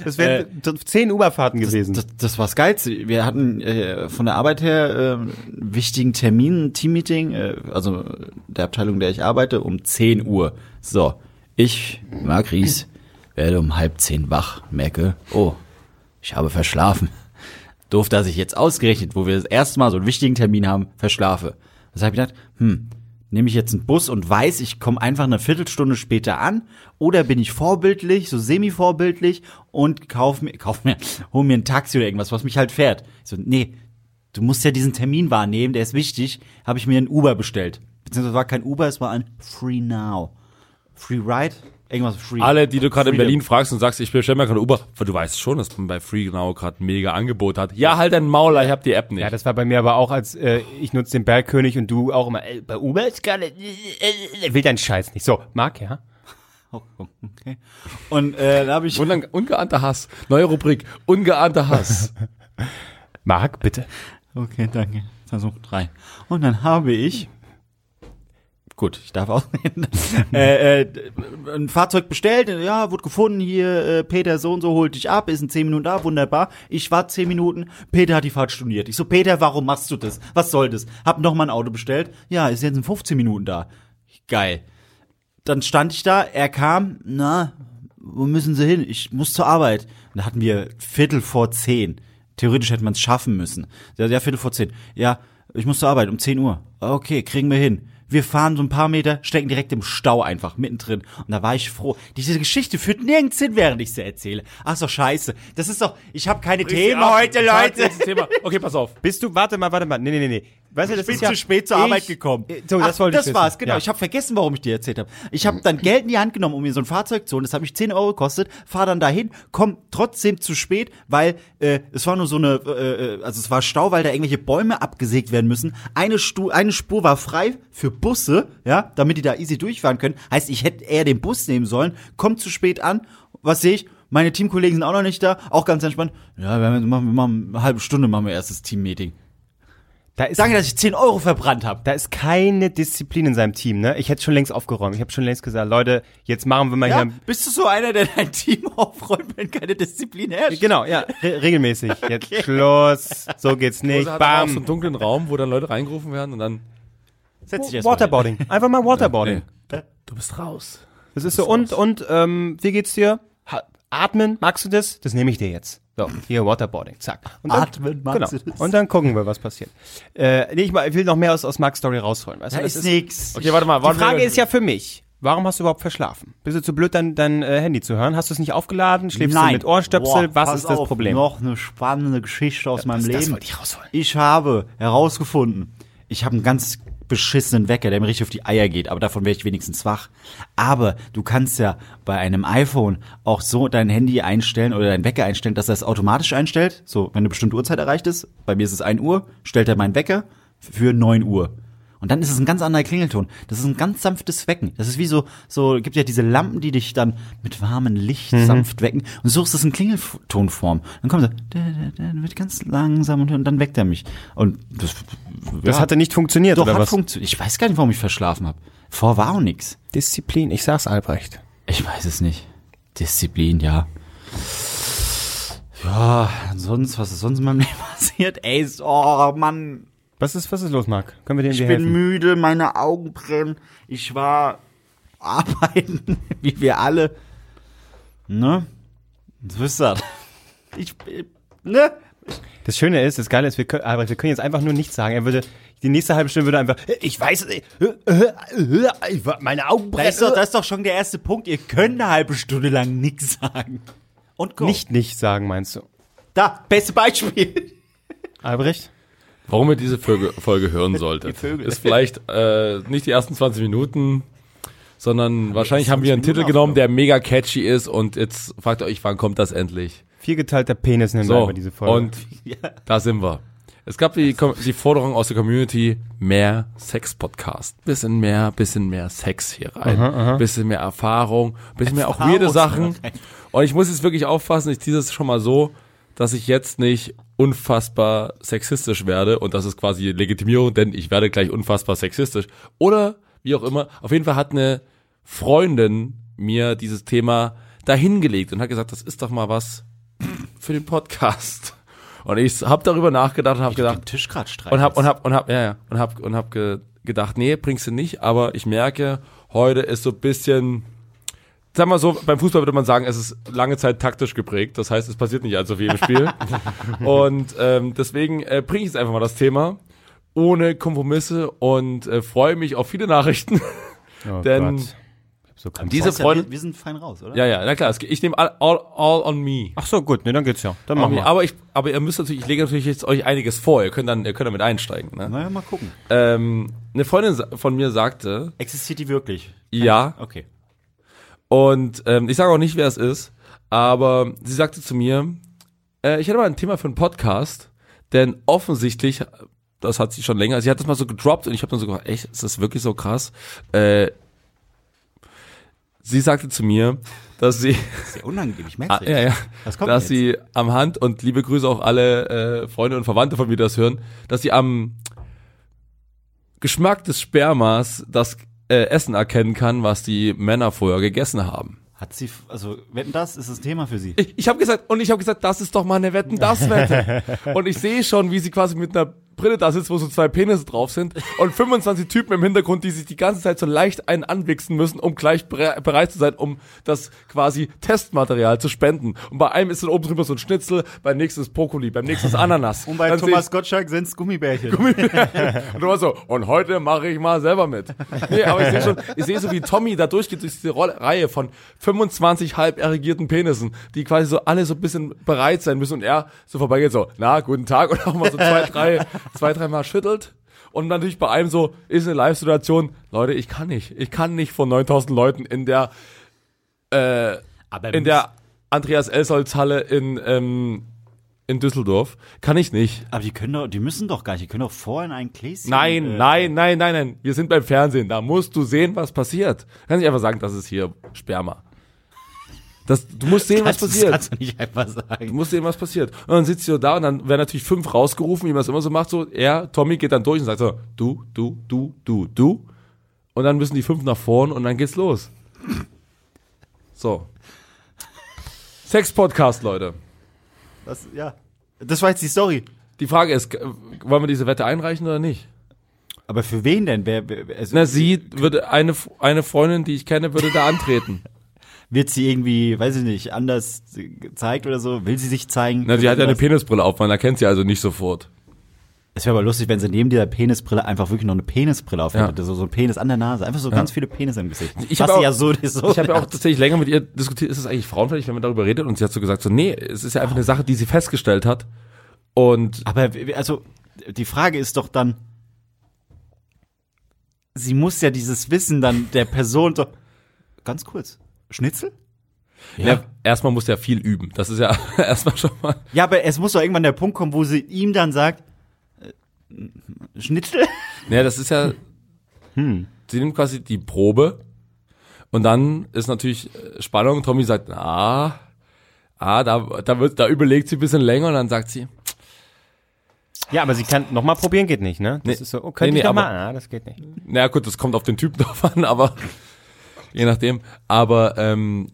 S3: Das wären zehn Uberfahrten gewesen.
S5: Das, das war's Geilste. Wir hatten äh, von der Arbeit her äh, einen wichtigen Termin, ein Teammeeting, äh, also der Abteilung, in der ich arbeite, um 10 Uhr. So, ich, Marc Ries, werde um halb zehn wach, merke, oh, ich habe verschlafen. Doof, dass ich jetzt ausgerechnet, wo wir das erste Mal so einen wichtigen Termin haben, verschlafe. Das habe ich gedacht, hm, nehme ich jetzt einen Bus und weiß, ich komme einfach eine Viertelstunde später an oder bin ich vorbildlich, so semi-vorbildlich und kauf mir, (laughs) kauf mir, hol mir ein Taxi oder irgendwas, was mich halt fährt. Ich so, nee, du musst ja diesen Termin wahrnehmen, der ist wichtig, habe ich mir ein Uber bestellt. Beziehungsweise war kein Uber, es war ein Free Now. Free Ride? Irgendwas Free.
S4: alle, die du gerade in. Berlin fragst und sagst, ich bestell mir gerade Uber, weil du weißt schon, dass man bei FreeNow gerade ein mega Angebot hat. Ja, halt dein Maul, ich hab die App nicht.
S3: Ja, das war bei mir aber auch, als äh, ich nutze den Bergkönig und du auch immer, äh, bei Uber ist gerade, äh, äh, will deinen Scheiß nicht. So, Marc, ja?
S5: Oh, (laughs) okay. Und äh, da habe ich
S4: Unang- ungeahnter Hass. Neue Rubrik. Ungeahnter Hass. (laughs)
S3: Marc, bitte.
S5: Okay, danke. Versuch drei. Und dann habe ich. Gut, ich darf ausnehmen. (laughs) äh, äh, ein Fahrzeug bestellt, ja, wurde gefunden, hier, äh, Peter so und so holt dich ab, ist in zehn Minuten da, wunderbar. Ich war zehn Minuten, Peter hat die Fahrt storniert. Ich so, Peter, warum machst du das? Was soll das? Hab noch mal ein Auto bestellt, ja, ist jetzt in 15 Minuten da. Geil. Dann stand ich da, er kam, na, wo müssen Sie hin? Ich muss zur Arbeit. Und da hatten wir Viertel vor zehn. Theoretisch hätte man es schaffen müssen. Ja, ja, Viertel vor zehn. Ja, ich muss zur Arbeit um 10 Uhr. Okay, kriegen wir hin. Wir fahren so ein paar Meter, stecken direkt im Stau einfach mittendrin. Und da war ich froh. Diese Geschichte führt nirgends hin, während ich sie erzähle. Ach so, scheiße. Das ist doch, ich habe keine Themen heute, Leute.
S4: Thema. Okay, pass auf.
S3: Bist du, warte mal, warte mal, nee, nee, nee, nee. Weißt du, das
S5: Ich bin
S3: ist ja,
S5: zu spät zur
S3: ich-
S5: Arbeit gekommen.
S3: Äh, So, das
S5: Ach,
S3: wollte ich
S5: das
S3: wissen.
S5: war's, genau.
S3: Ja.
S5: Ich habe vergessen, warum ich dir erzählt habe. Ich habe dann Geld in die Hand genommen, um mir so ein Fahrzeug zu holen. Das hat mich 10 Euro gekostet. Fahr dann dahin, komm trotzdem zu spät, weil äh, es war nur so eine, äh, äh, also es war Stau, weil da irgendwelche Bäume abgesägt werden müssen. Eine, Stu eine Spur war frei für Busse, ja, damit die da easy durchfahren können. Heißt, ich hätte eher den Bus nehmen sollen. Kommt zu spät an. Was sehe ich? Meine Teamkollegen sind auch noch nicht da. Auch ganz entspannt. Ja, wir machen, wir machen eine halbe Stunde machen wir erst das Teammeeting.
S3: Da ist,
S5: Danke, dass ich 10 Euro verbrannt habe.
S3: da ist keine Disziplin in seinem Team, ne? Ich hätte schon längst aufgeräumt. Ich habe schon längst gesagt, Leute, jetzt machen wir mal
S5: Ja,
S3: hier.
S5: bist du so einer, der dein Team (laughs) aufräumt, wenn keine Disziplin herrscht?
S3: Genau, ja, re regelmäßig. (laughs) Jetzt Schluss, so geht's nicht.
S4: Hat aber auch so einen
S3: Bam.
S4: dunklen Raum, wo dann Leute reingerufen werden und dann,
S5: Setz dich erst mal
S3: Waterboarding. Einfach mal Waterboarding.
S4: nee, du bist raus.
S3: Das ist so, und, und, ähm, wie geht's dir? Ha Atmen, magst du das? Das nehme ich dir jetzt. So, hier Waterboarding, zack. Und dann,
S5: Atmen, magst
S3: genau.
S5: du das?
S3: Und dann gucken wir, was passiert. Äh, nee, ich, mal- ich will noch mehr aus, aus Marks Story rausholen. Weißt
S5: Da
S3: du? Das
S5: ist nix.
S4: Okay, warte mal.
S3: Die Frage ist ja für mich, warum hast du überhaupt verschlafen? Bist du zu blöd, dein, dein äh, Handy zu hören? Hast du es nicht aufgeladen? Schläfst du mit Ohrstöpsel?
S5: Boah,
S3: was ist das
S5: auf,
S3: Problem?
S5: Noch eine spannende Geschichte aus meinem
S3: das,
S5: Leben.
S3: das wollte ich rausholen.
S5: Ich habe herausgefunden, ich habe einen ganz beschissenen Wecker, der mir richtig auf die Eier geht, aber davon wäre ich wenigstens wach. Aber du kannst ja bei einem iPhone auch so dein Handy einstellen oder deinen Wecker einstellen, dass er es automatisch einstellt. So, wenn eine bestimmte Uhrzeit erreicht ist, bei mir ist es 1 Uhr, stellt er meinen Wecker für 9 Uhr. Und dann ist es ein ganz anderer Klingelton. Das ist ein ganz sanftes Wecken. Das ist wie so, so, gibt ja diese Lampen, die dich dann mit warmem Licht sanft wecken. Und so ist es in Klingeltonform. Dann kommt er, der, der, der wird ganz langsam und dann weckt er mich. Und das,
S3: Das
S5: ja,
S3: hatte nicht funktioniert,
S5: doch
S3: oder
S5: hat
S3: was?
S5: funktioniert. Ich weiß gar nicht, warum ich verschlafen habe. Vor war auch nix.
S3: Disziplin, ich sag's Albrecht.
S5: Ich weiß es nicht. Disziplin, ja. Ja, sonst, was ist sonst in meinem (laughs) Leben passiert? Ey, so, oh Mann,
S3: Was ist, was ist los, Marc? Können wir dir
S5: ich
S3: irgendwie
S5: bin
S3: helfen?
S5: müde, meine Augen brennen. Ich war arbeiten, (laughs) wie wir alle. Ne? So ist das. Ich, ne?
S3: Das Schöne ist, das Geile ist, wir können, Albrecht, wir können jetzt einfach nur nichts sagen. Er würde, die nächste halbe Stunde würde einfach, ich weiß, äh, äh, äh, ich meine Augen
S5: Da ist, doch, das ist doch schon der erste Punkt. Ihr könnt eine halbe Stunde lang nichts sagen. Und go.
S3: Nicht nicht sagen, meinst du?
S5: Da, beste Beispiel.
S3: Albrecht?
S4: Warum ihr diese Folge, Folge hören (laughs) solltet, ist vielleicht äh, nicht die ersten 20 Minuten, sondern wahrscheinlich haben wir einen
S5: 20
S4: Titel
S5: Minuten
S4: genommen, der mega catchy ist und jetzt fragt ihr euch, wann kommt das endlich?
S3: Viergeteilter Penis nennen wir
S4: So,
S3: über diese Folge.
S4: und da sind wir. Es gab die, die Forderung aus der Community, mehr Sex-Podcast. Bisschen mehr, bisschen mehr Sex hier rein. Bisschen mehr Erfahrung, bisschen mehr auch weirde Sachen. (laughs) Und ich muss jetzt wirklich aufpassen, ich ziehe das schon mal so, dass ich jetzt nicht unfassbar sexistisch werde und das ist quasi Legitimierung, denn ich werde gleich unfassbar sexistisch. Oder wie auch immer. Auf jeden Fall hat eine Freundin mir dieses Thema dahingelegt und hat gesagt, das ist doch mal was für den Podcast. Und ich habe darüber nachgedacht und habe gedacht
S5: Tisch streichen.
S4: und hab und hab und hab ja ja und hab und hab ge, gedacht, nee, bringst du nicht, aber ich merke, heute ist so ein bisschen Sag mal so, beim Fußball würde man sagen, es ist lange Zeit taktisch geprägt. Das heißt, es passiert nicht allzu viel im Spiel. (laughs) und ähm, deswegen äh, bringe ich jetzt einfach mal das Thema ohne Kompromisse und äh, freue mich auf viele Nachrichten. (laughs)
S3: oh
S4: denn
S3: Gott. So
S4: diese.
S5: Ist ja,
S4: Freunde,
S5: wir, sind fein raus, oder?
S4: ja ja, na klar, ich nehme all, all, all on me.
S3: Ach so, gut, ne, dann geht's ja. Dann machen wir.
S4: Aber ich, aber ihr müsst natürlich, ich lege natürlich jetzt euch einiges vor. Ihr könnt dann, ihr könnt damit einsteigen. Ne?
S5: Naja, mal gucken.
S4: Ähm, eine Freundin von mir sagte,
S5: Existiert die wirklich?
S4: ja,
S5: Okay.
S4: Und ähm, ich sage auch nicht, wer es ist, aber sie sagte zu mir, äh, ich hätte mal ein Thema für einen Podcast, denn offensichtlich, das hat sie schon länger, sie hat das mal so gedroppt und ich habe dann so gedacht, echt, ist das wirklich so krass? Äh, sie sagte zu mir, dass sie,
S5: Sehr unangenehm, ich
S4: ah,
S5: merk's
S4: ja, ja, dass
S5: jetzt?
S4: sie am Hand und liebe Grüße auch alle äh, Freunde und Verwandte von mir, die das hören, dass sie am Geschmack des Spermas das äh, Essen erkennen kann, was die Männer vorher gegessen haben.
S5: Hat sie, also, wetten das, ist das Thema für sie?
S4: Ich, ich habe gesagt, und ich habe gesagt, das ist doch mal eine Wetten, das Wette. (laughs) und ich sehe schon, wie sie quasi mit einer Brille da sitzt, wo so zwei Penisse drauf sind und 25 Typen im Hintergrund, die sich die ganze Zeit so leicht einen anwichsen müssen, um gleich bere bereit zu sein, um das quasi Testmaterial zu spenden. Und bei einem ist dann oben drüber so ein Schnitzel, beim nächsten ist Brokkoli, beim nächsten ist Ananas.
S5: Und bei
S4: Dann
S5: Thomas Gottschalk sind's Gummibärchen. (laughs)
S4: und du warst so, und heute mache ich mal selber mit. Nee, aber ich sehe schon, ich sehe so, wie Tommy da durchgeht durch diese Reihe von 25 halb erregierten Penissen, die quasi so alle so ein bisschen bereit sein müssen und er so vorbeigeht so, na, guten Tag und auch mal so zwei, drei, zwei, drei Mal schüttelt. Und natürlich bei einem so, ist eine Live-Situation, Leute, ich kann nicht, ich kann nicht von 9000 Leuten in der, äh,
S5: Aber
S4: in der Andreas Elsolz Halle in, ähm, in Düsseldorf, kann ich nicht.
S5: Aber die können doch, die müssen doch gar nicht, die können doch vorher in ein Gläschen.
S4: Nein,
S5: äh,
S4: nein, nein, nein, nein. Wir sind beim Fernsehen. Da musst du sehen, was passiert. Kannst nicht einfach sagen, das ist hier Sperma. Das, du musst sehen, was
S5: Das, das
S4: passiert.
S5: kannst du nicht einfach
S4: Du
S5: sagen.
S4: musst sehen, was passiert. Und dann sitzt du da und dann werden natürlich fünf rausgerufen, wie man es immer so macht. So, er, Tommy geht dann durch und sagt so, du, du, du, du, du. Und dann müssen die fünf nach vorn und dann geht's los. So. Sex-Podcast, Leute.
S5: Das, ja. Das war jetzt die Story.
S4: Die Frage ist, wollen wir diese Wette einreichen oder nicht?
S5: Aber für wen denn? Wer, wer, wer- also,
S4: Na, sie würde, eine, eine Freundin, die ich kenne, würde da antreten.
S5: Wird sie irgendwie, weiß ich nicht, anders gezeigt oder so? Will sie sich zeigen?
S4: Na, sie hat ja eine? Penisbrille auf, man erkennt sie also nicht sofort.
S5: Es wäre aber lustig, wenn sie neben dieser Penisbrille einfach wirklich noch eine Penisbrille auf
S4: Ja.
S5: So, so ein Penis an der Nase. Einfach so ganz viele Penis im Gesicht.
S4: Ich
S5: Was
S4: hab
S5: sie
S4: auch-
S5: ja so, so
S4: Ich habe ja auch tatsächlich länger mit ihr diskutiert, ist es eigentlich frauenfällig, wenn man darüber redet? Und sie hat so gesagt, so, nee, es ist ja einfach eine Sache, die sie festgestellt hat. Und
S5: Aber also die Frage ist doch dann, sie muss ja dieses Wissen dann der Person so, ganz kurz, Schnitzel?
S4: Ja. erstmal muss der viel üben. Das ist ja (laughs) erstmal schon mal.
S5: Ja, aber es muss doch irgendwann der Punkt kommen, wo sie ihm dann sagt, äh, Schnitzel?
S4: Ja, das ist ja. (laughs)
S5: Hm.
S4: Sie nimmt quasi die Probe und dann ist natürlich äh, Spannung. Tommy sagt, ah, ah, da, da wird, da überlegt sie ein bisschen länger und dann sagt sie,
S3: Ja, aber sie kann nochmal probieren, geht nicht, ne? Das
S4: Nee.
S3: ist so, oh, könnte
S4: Nee,
S3: ich
S4: nee,
S3: noch mal?
S4: aber-
S3: Ah, das geht nicht.
S4: naja gut, das kommt auf den Typen (laughs) drauf an, aber je nachdem. Aber ähm,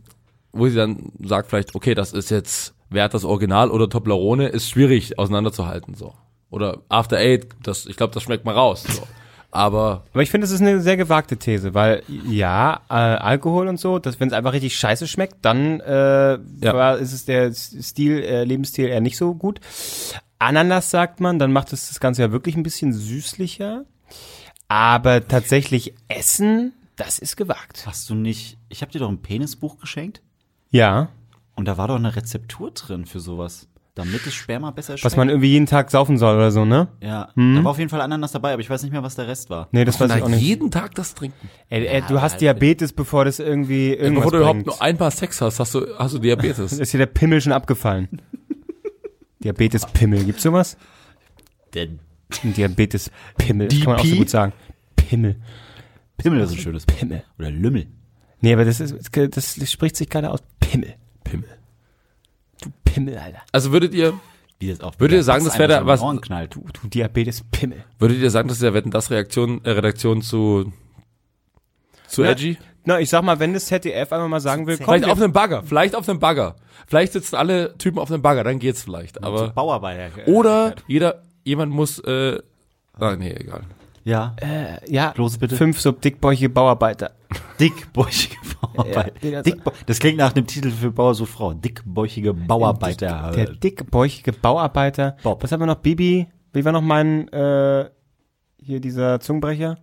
S4: wo sie dann sagt vielleicht, okay, das ist jetzt, wer hat das Original oder Toblerone, ist schwierig auseinanderzuhalten so. Oder After Eight, das, ich glaube, das schmeckt mal raus. So. Aber
S3: Aber ich finde, es ist eine sehr gewagte These, weil ja, äh, Alkohol und so, dass wenn es einfach richtig scheiße schmeckt, dann äh, war, ist es der Stil, äh, Lebensstil eher nicht so gut. Ananas sagt man, dann macht es das Ganze ja wirklich ein bisschen süßlicher. Aber tatsächlich Essen, das ist gewagt.
S5: Hast du nicht, ich habe dir doch ein Penisbuch geschenkt
S3: Ja,
S5: und da war doch eine Rezeptur drin für sowas, damit das Sperma besser schmeckt.
S3: was man irgendwie jeden Tag saufen soll oder so, ne?
S5: ja, da war auf jeden Fall Ananas dabei, aber ich weiß nicht mehr, was der Rest war.
S3: Nee, das weiß ich auch nicht.
S4: jeden Tag das trinken.
S3: Ey, ey, du hast Diabetes, bevor das irgendwie irgendwas
S4: Bevor du überhaupt
S3: bringt.
S4: nur ein paar Sex hast, hast du, hast du Diabetes. (laughs)
S3: ist hier der Pimmel schon abgefallen. (laughs) Diabetes-Pimmel, gibt's sowas?
S5: Der
S3: Ein Diabetes-Pimmel, das kann man auch so gut sagen. Pimmel.
S5: Pimmel ist ein schönes
S3: Pimmel.
S5: Oder Lümmel.
S3: Nee, aber das ist, das spricht sich gerade aus. Pimmel.
S4: Pimmel.
S3: Du Pimmel, Alter.
S4: Also würdet ihr,
S5: Wie das auch
S4: Würdet ihr sagen, das wäre da was-
S5: knallt.
S3: Du, du Diabetes-Pimmel.
S4: würdet ihr sagen, dass der Wetten das Reaktion, äh, Redaktion zu, zu
S3: Ja.
S4: edgy?
S3: Na, ich sag mal, wenn das ZDF einfach mal sagen will, komm,
S4: Vielleicht auf einem Bagger, vielleicht auf einem Bagger. Vielleicht sitzen alle Typen auf einem Bagger, dann geht's vielleicht. Aber,
S5: Bauarbeiter.
S4: oder jeder, jemand muss, äh, ah, nee, egal.
S5: Ja,
S3: ja,
S5: Los, bitte.
S3: fünf so dickbäuchige Bauarbeiter.
S5: dickbäuchige (laughs) Bauarbeiter.
S3: Ja,
S5: Dickbau- das klingt nach dem Titel für Bauer sucht Frau. Dickbäuchige Bauarbeiter.
S3: Der dickbäuchige Bauarbeiter.
S5: Bob.
S3: Was haben wir noch? Bibi? Wie war noch mein, äh, hier dieser Zungenbrecher?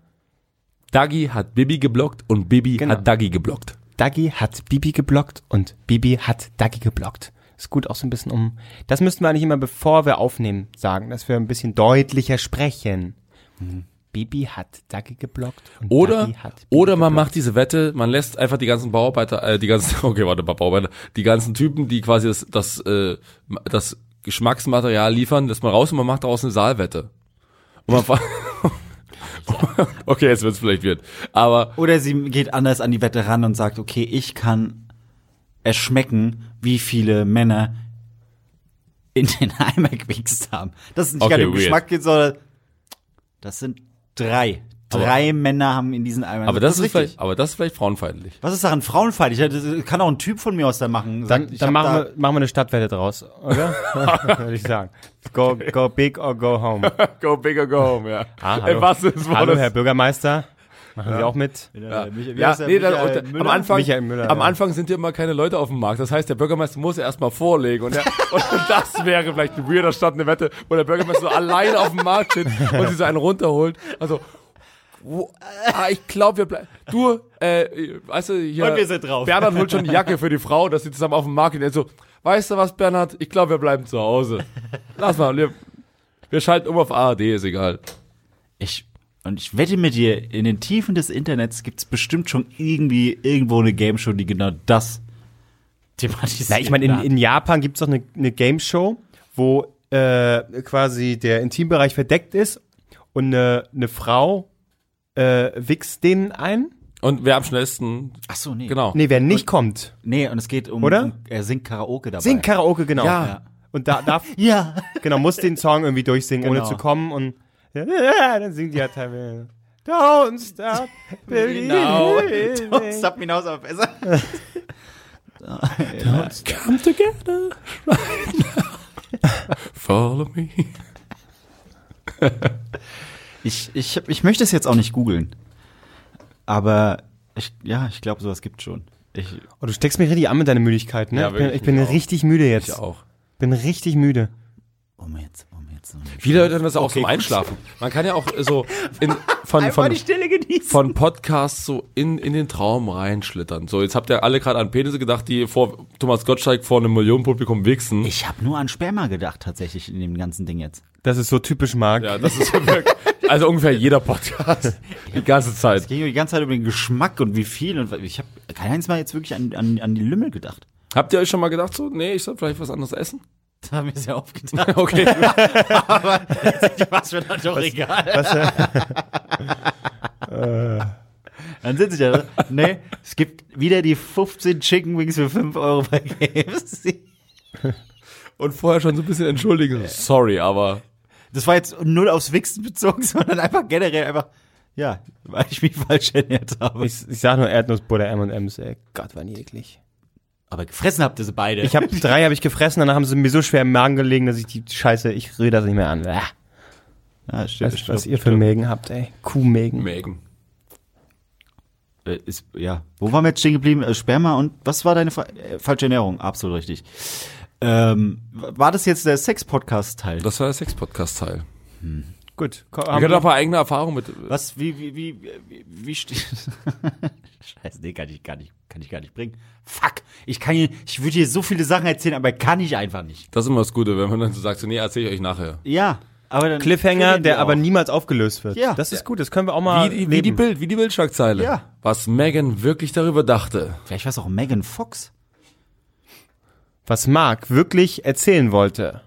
S4: Dagi hat Bibi geblockt und Bibi
S3: Genau.
S4: hat Dagi geblockt.
S3: Dagi hat Bibi geblockt und Bibi hat Dagi geblockt. Ist gut auch so ein bisschen um. Das müssten wir eigentlich immer, bevor wir aufnehmen, sagen, dass wir ein bisschen deutlicher sprechen. Bibi hat Dagi geblockt und
S4: Oder,
S3: Dagi hat Bibi
S4: oder man
S3: geblockt.
S4: macht diese Wette, man lässt einfach die ganzen Bauarbeiter, äh, die ganzen, (laughs) okay, warte, Bauarbeiter, die ganzen Typen, die quasi das, das, äh, das Geschmacksmaterial liefern, lässt man raus und man macht daraus eine Saalwette. Und man (laughs) okay, jetzt wird's vielleicht wird. Aber
S5: Oder sie geht anders an die Wette ran und sagt, okay, ich kann erschmecken, wie viele Männer in den (laughs) Eimer gewichst haben. Das ist nicht
S4: Okay,
S5: gar
S4: weird.
S5: Geschmack geht, sondern das sind drei. Drei Männer haben in diesen Eimern.
S4: aber das, ist
S5: richtig.
S4: vielleicht, aber das ist vielleicht frauenfeindlich.
S5: Was ist daran frauenfeindlich? Das kann auch ein Typ von mir aus da machen.
S3: Dann,
S5: ich
S3: dann machen,
S5: da-
S3: wir, machen wir eine Stadtwette draus, oder? (laughs) Würde ich sagen. Go, go big or go home. (laughs)
S4: Go big or go home, ja.
S3: Ah, hallo.
S4: Was ist
S3: Hallo, Herr Bürgermeister. Machen Sie auch mit?
S5: Ja,
S4: Ja, nee, dann, am
S5: Müller?
S4: Anfang,
S3: Michael Müller,
S4: am
S3: ja.
S4: Anfang sind ja immer keine Leute auf dem Markt. Das heißt, der Bürgermeister muss ja erstmal vorlegen und, der, (laughs) und das wäre vielleicht ein weirder Start, eine Wette, wo der Bürgermeister so alleine auf dem Markt steht und sich so einen runterholt. Also, wo, ah, ich glaube, wir bleiben. Du, äh, weißt du, hier.
S5: Und wir sind drauf.
S4: Bernhard holt schon die Jacke für die Frau, dass sie zusammen auf dem Markt gehen. Er so, weißt du was, Bernhard? Ich glaube, wir bleiben zu Hause. Lass mal, wir, wir schalten um auf ARD, ist egal.
S5: Ich, und ich wette mit dir, in den Tiefen des Internets gibt's bestimmt schon irgendwie irgendwo eine Game Show, die genau das thematisiert.
S3: Na, ich meine, in, in Japan gibt's doch eine, eine Game Show, wo äh, quasi der Intimbereich verdeckt ist und eine, eine Frau äh, wichst denen ein.
S4: Und wer am schnellsten,
S5: Ach so, nee.
S4: genau.
S3: Nee, wer nicht kommt.
S5: Nee, und es geht um,
S3: Oder?
S5: um er singt Karaoke dabei.
S3: Sing Karaoke, genau.
S4: Ja.
S3: Und da darf, (laughs)
S5: Ja.
S3: genau, muss den Song irgendwie durchsingen, ohne
S5: Genau.
S3: zu kommen und ja, dann singt die ja teilweise. Don't stop believing.
S5: Genau. (laughs) Stop me now, aber besser.
S4: Come together right now. Follow me.
S5: Ich, ich, ich möchte es jetzt auch nicht googeln. Aber ich, ja, ich glaube, sowas gibt schon. Ich,
S3: Oh, du steckst mich richtig an mit deiner Müdigkeit, ne?
S4: Ja,
S3: ich bin, ich bin richtig müde jetzt.
S4: Ich auch.
S3: Bin richtig müde.
S5: oh, jetzt, jetzt.
S4: Viele Leute haben das auch zum Einschlafen. Man kann ja auch so in, (laughs) von, von,
S5: Stille genießen.
S4: von Podcasts so in, in den Traum reinschlittern. So, jetzt habt ihr alle gerade an Penisse gedacht, die vor Thomas Gottschalk vor einem Millionenpublikum wichsen.
S5: Ich habe nur an Sperma gedacht, tatsächlich, in dem ganzen Ding jetzt.
S3: Das ist so typisch Marc.
S4: Ja, das ist wirklich, (laughs) also ungefähr jeder Podcast. (laughs) Die ganze Zeit.
S5: Es ging die ganze Zeit über den Geschmack und wie viel. Und ich habe keins Mal jetzt wirklich an, an, an die Lümmel gedacht.
S4: Habt ihr euch schon mal gedacht so, nee, ich soll vielleicht was anderes essen? (laughs)
S5: Das haben wir sehr oft gedacht. (laughs)
S4: Okay.
S5: Was mir dann doch egal. (laughs) Dann sind sie ja, nee, es gibt wieder die 15 Chicken Wings für 5 Euro bei KFC.
S4: Und vorher schon so ein bisschen entschuldigen. Sorry, aber
S5: Das war jetzt null aufs Wichsen bezogen, sondern einfach generell einfach, ja, weil ich mich falsch ernährt habe.
S3: Ich, ich sag nur Erdnussbutter M&M's, ey. Gott, waren die eklig.
S5: Aber gefressen habt ihr sie beide.
S3: Ich habe (laughs) drei habe ich gefressen, danach haben sie mir so schwer im Magen gelegen, dass ich die Scheiße, ich rühre das nicht mehr an. Ah,
S5: ja, stimmt,
S3: was, was ihr für Mägen habt, ey. Kuhmägen.
S4: Megan.
S5: Äh, ist, ja. Wo waren wir jetzt stehen geblieben? Äh, Sperma und was war deine Fa äh, falsche Ernährung? Absolut richtig. Ähm, war das jetzt der Sex-Podcast-Teil?
S4: Das war der Sex-Podcast-Teil.
S3: Gut. Komm,
S4: Ich hatte aber eigene Erfahrung mit.
S5: Was, wie, wie, wie, wie, wie steht. (laughs) Scheiße, nee, kann ich gar nicht, kann ich gar nicht bringen. Fuck. Ich kann hier, ich würde hier so viele Sachen erzählen, aber kann ich einfach nicht.
S4: Das ist immer das Gute, wenn man dann so sagt, so, nee, erzähle ich euch nachher.
S5: Ja, aber dann.
S3: Cliffhanger, der
S5: wir
S3: aber
S5: auch.
S3: niemals aufgelöst wird.
S5: Ja.
S3: Das ist gut, das können wir auch mal
S4: Wie, die- wie die. Bild, wie die Bildschlagzeile.
S5: Ja.
S4: Was Megan wirklich darüber dachte.
S5: Vielleicht war es auch Megan Fox.
S3: Was Marc wirklich erzählen wollte.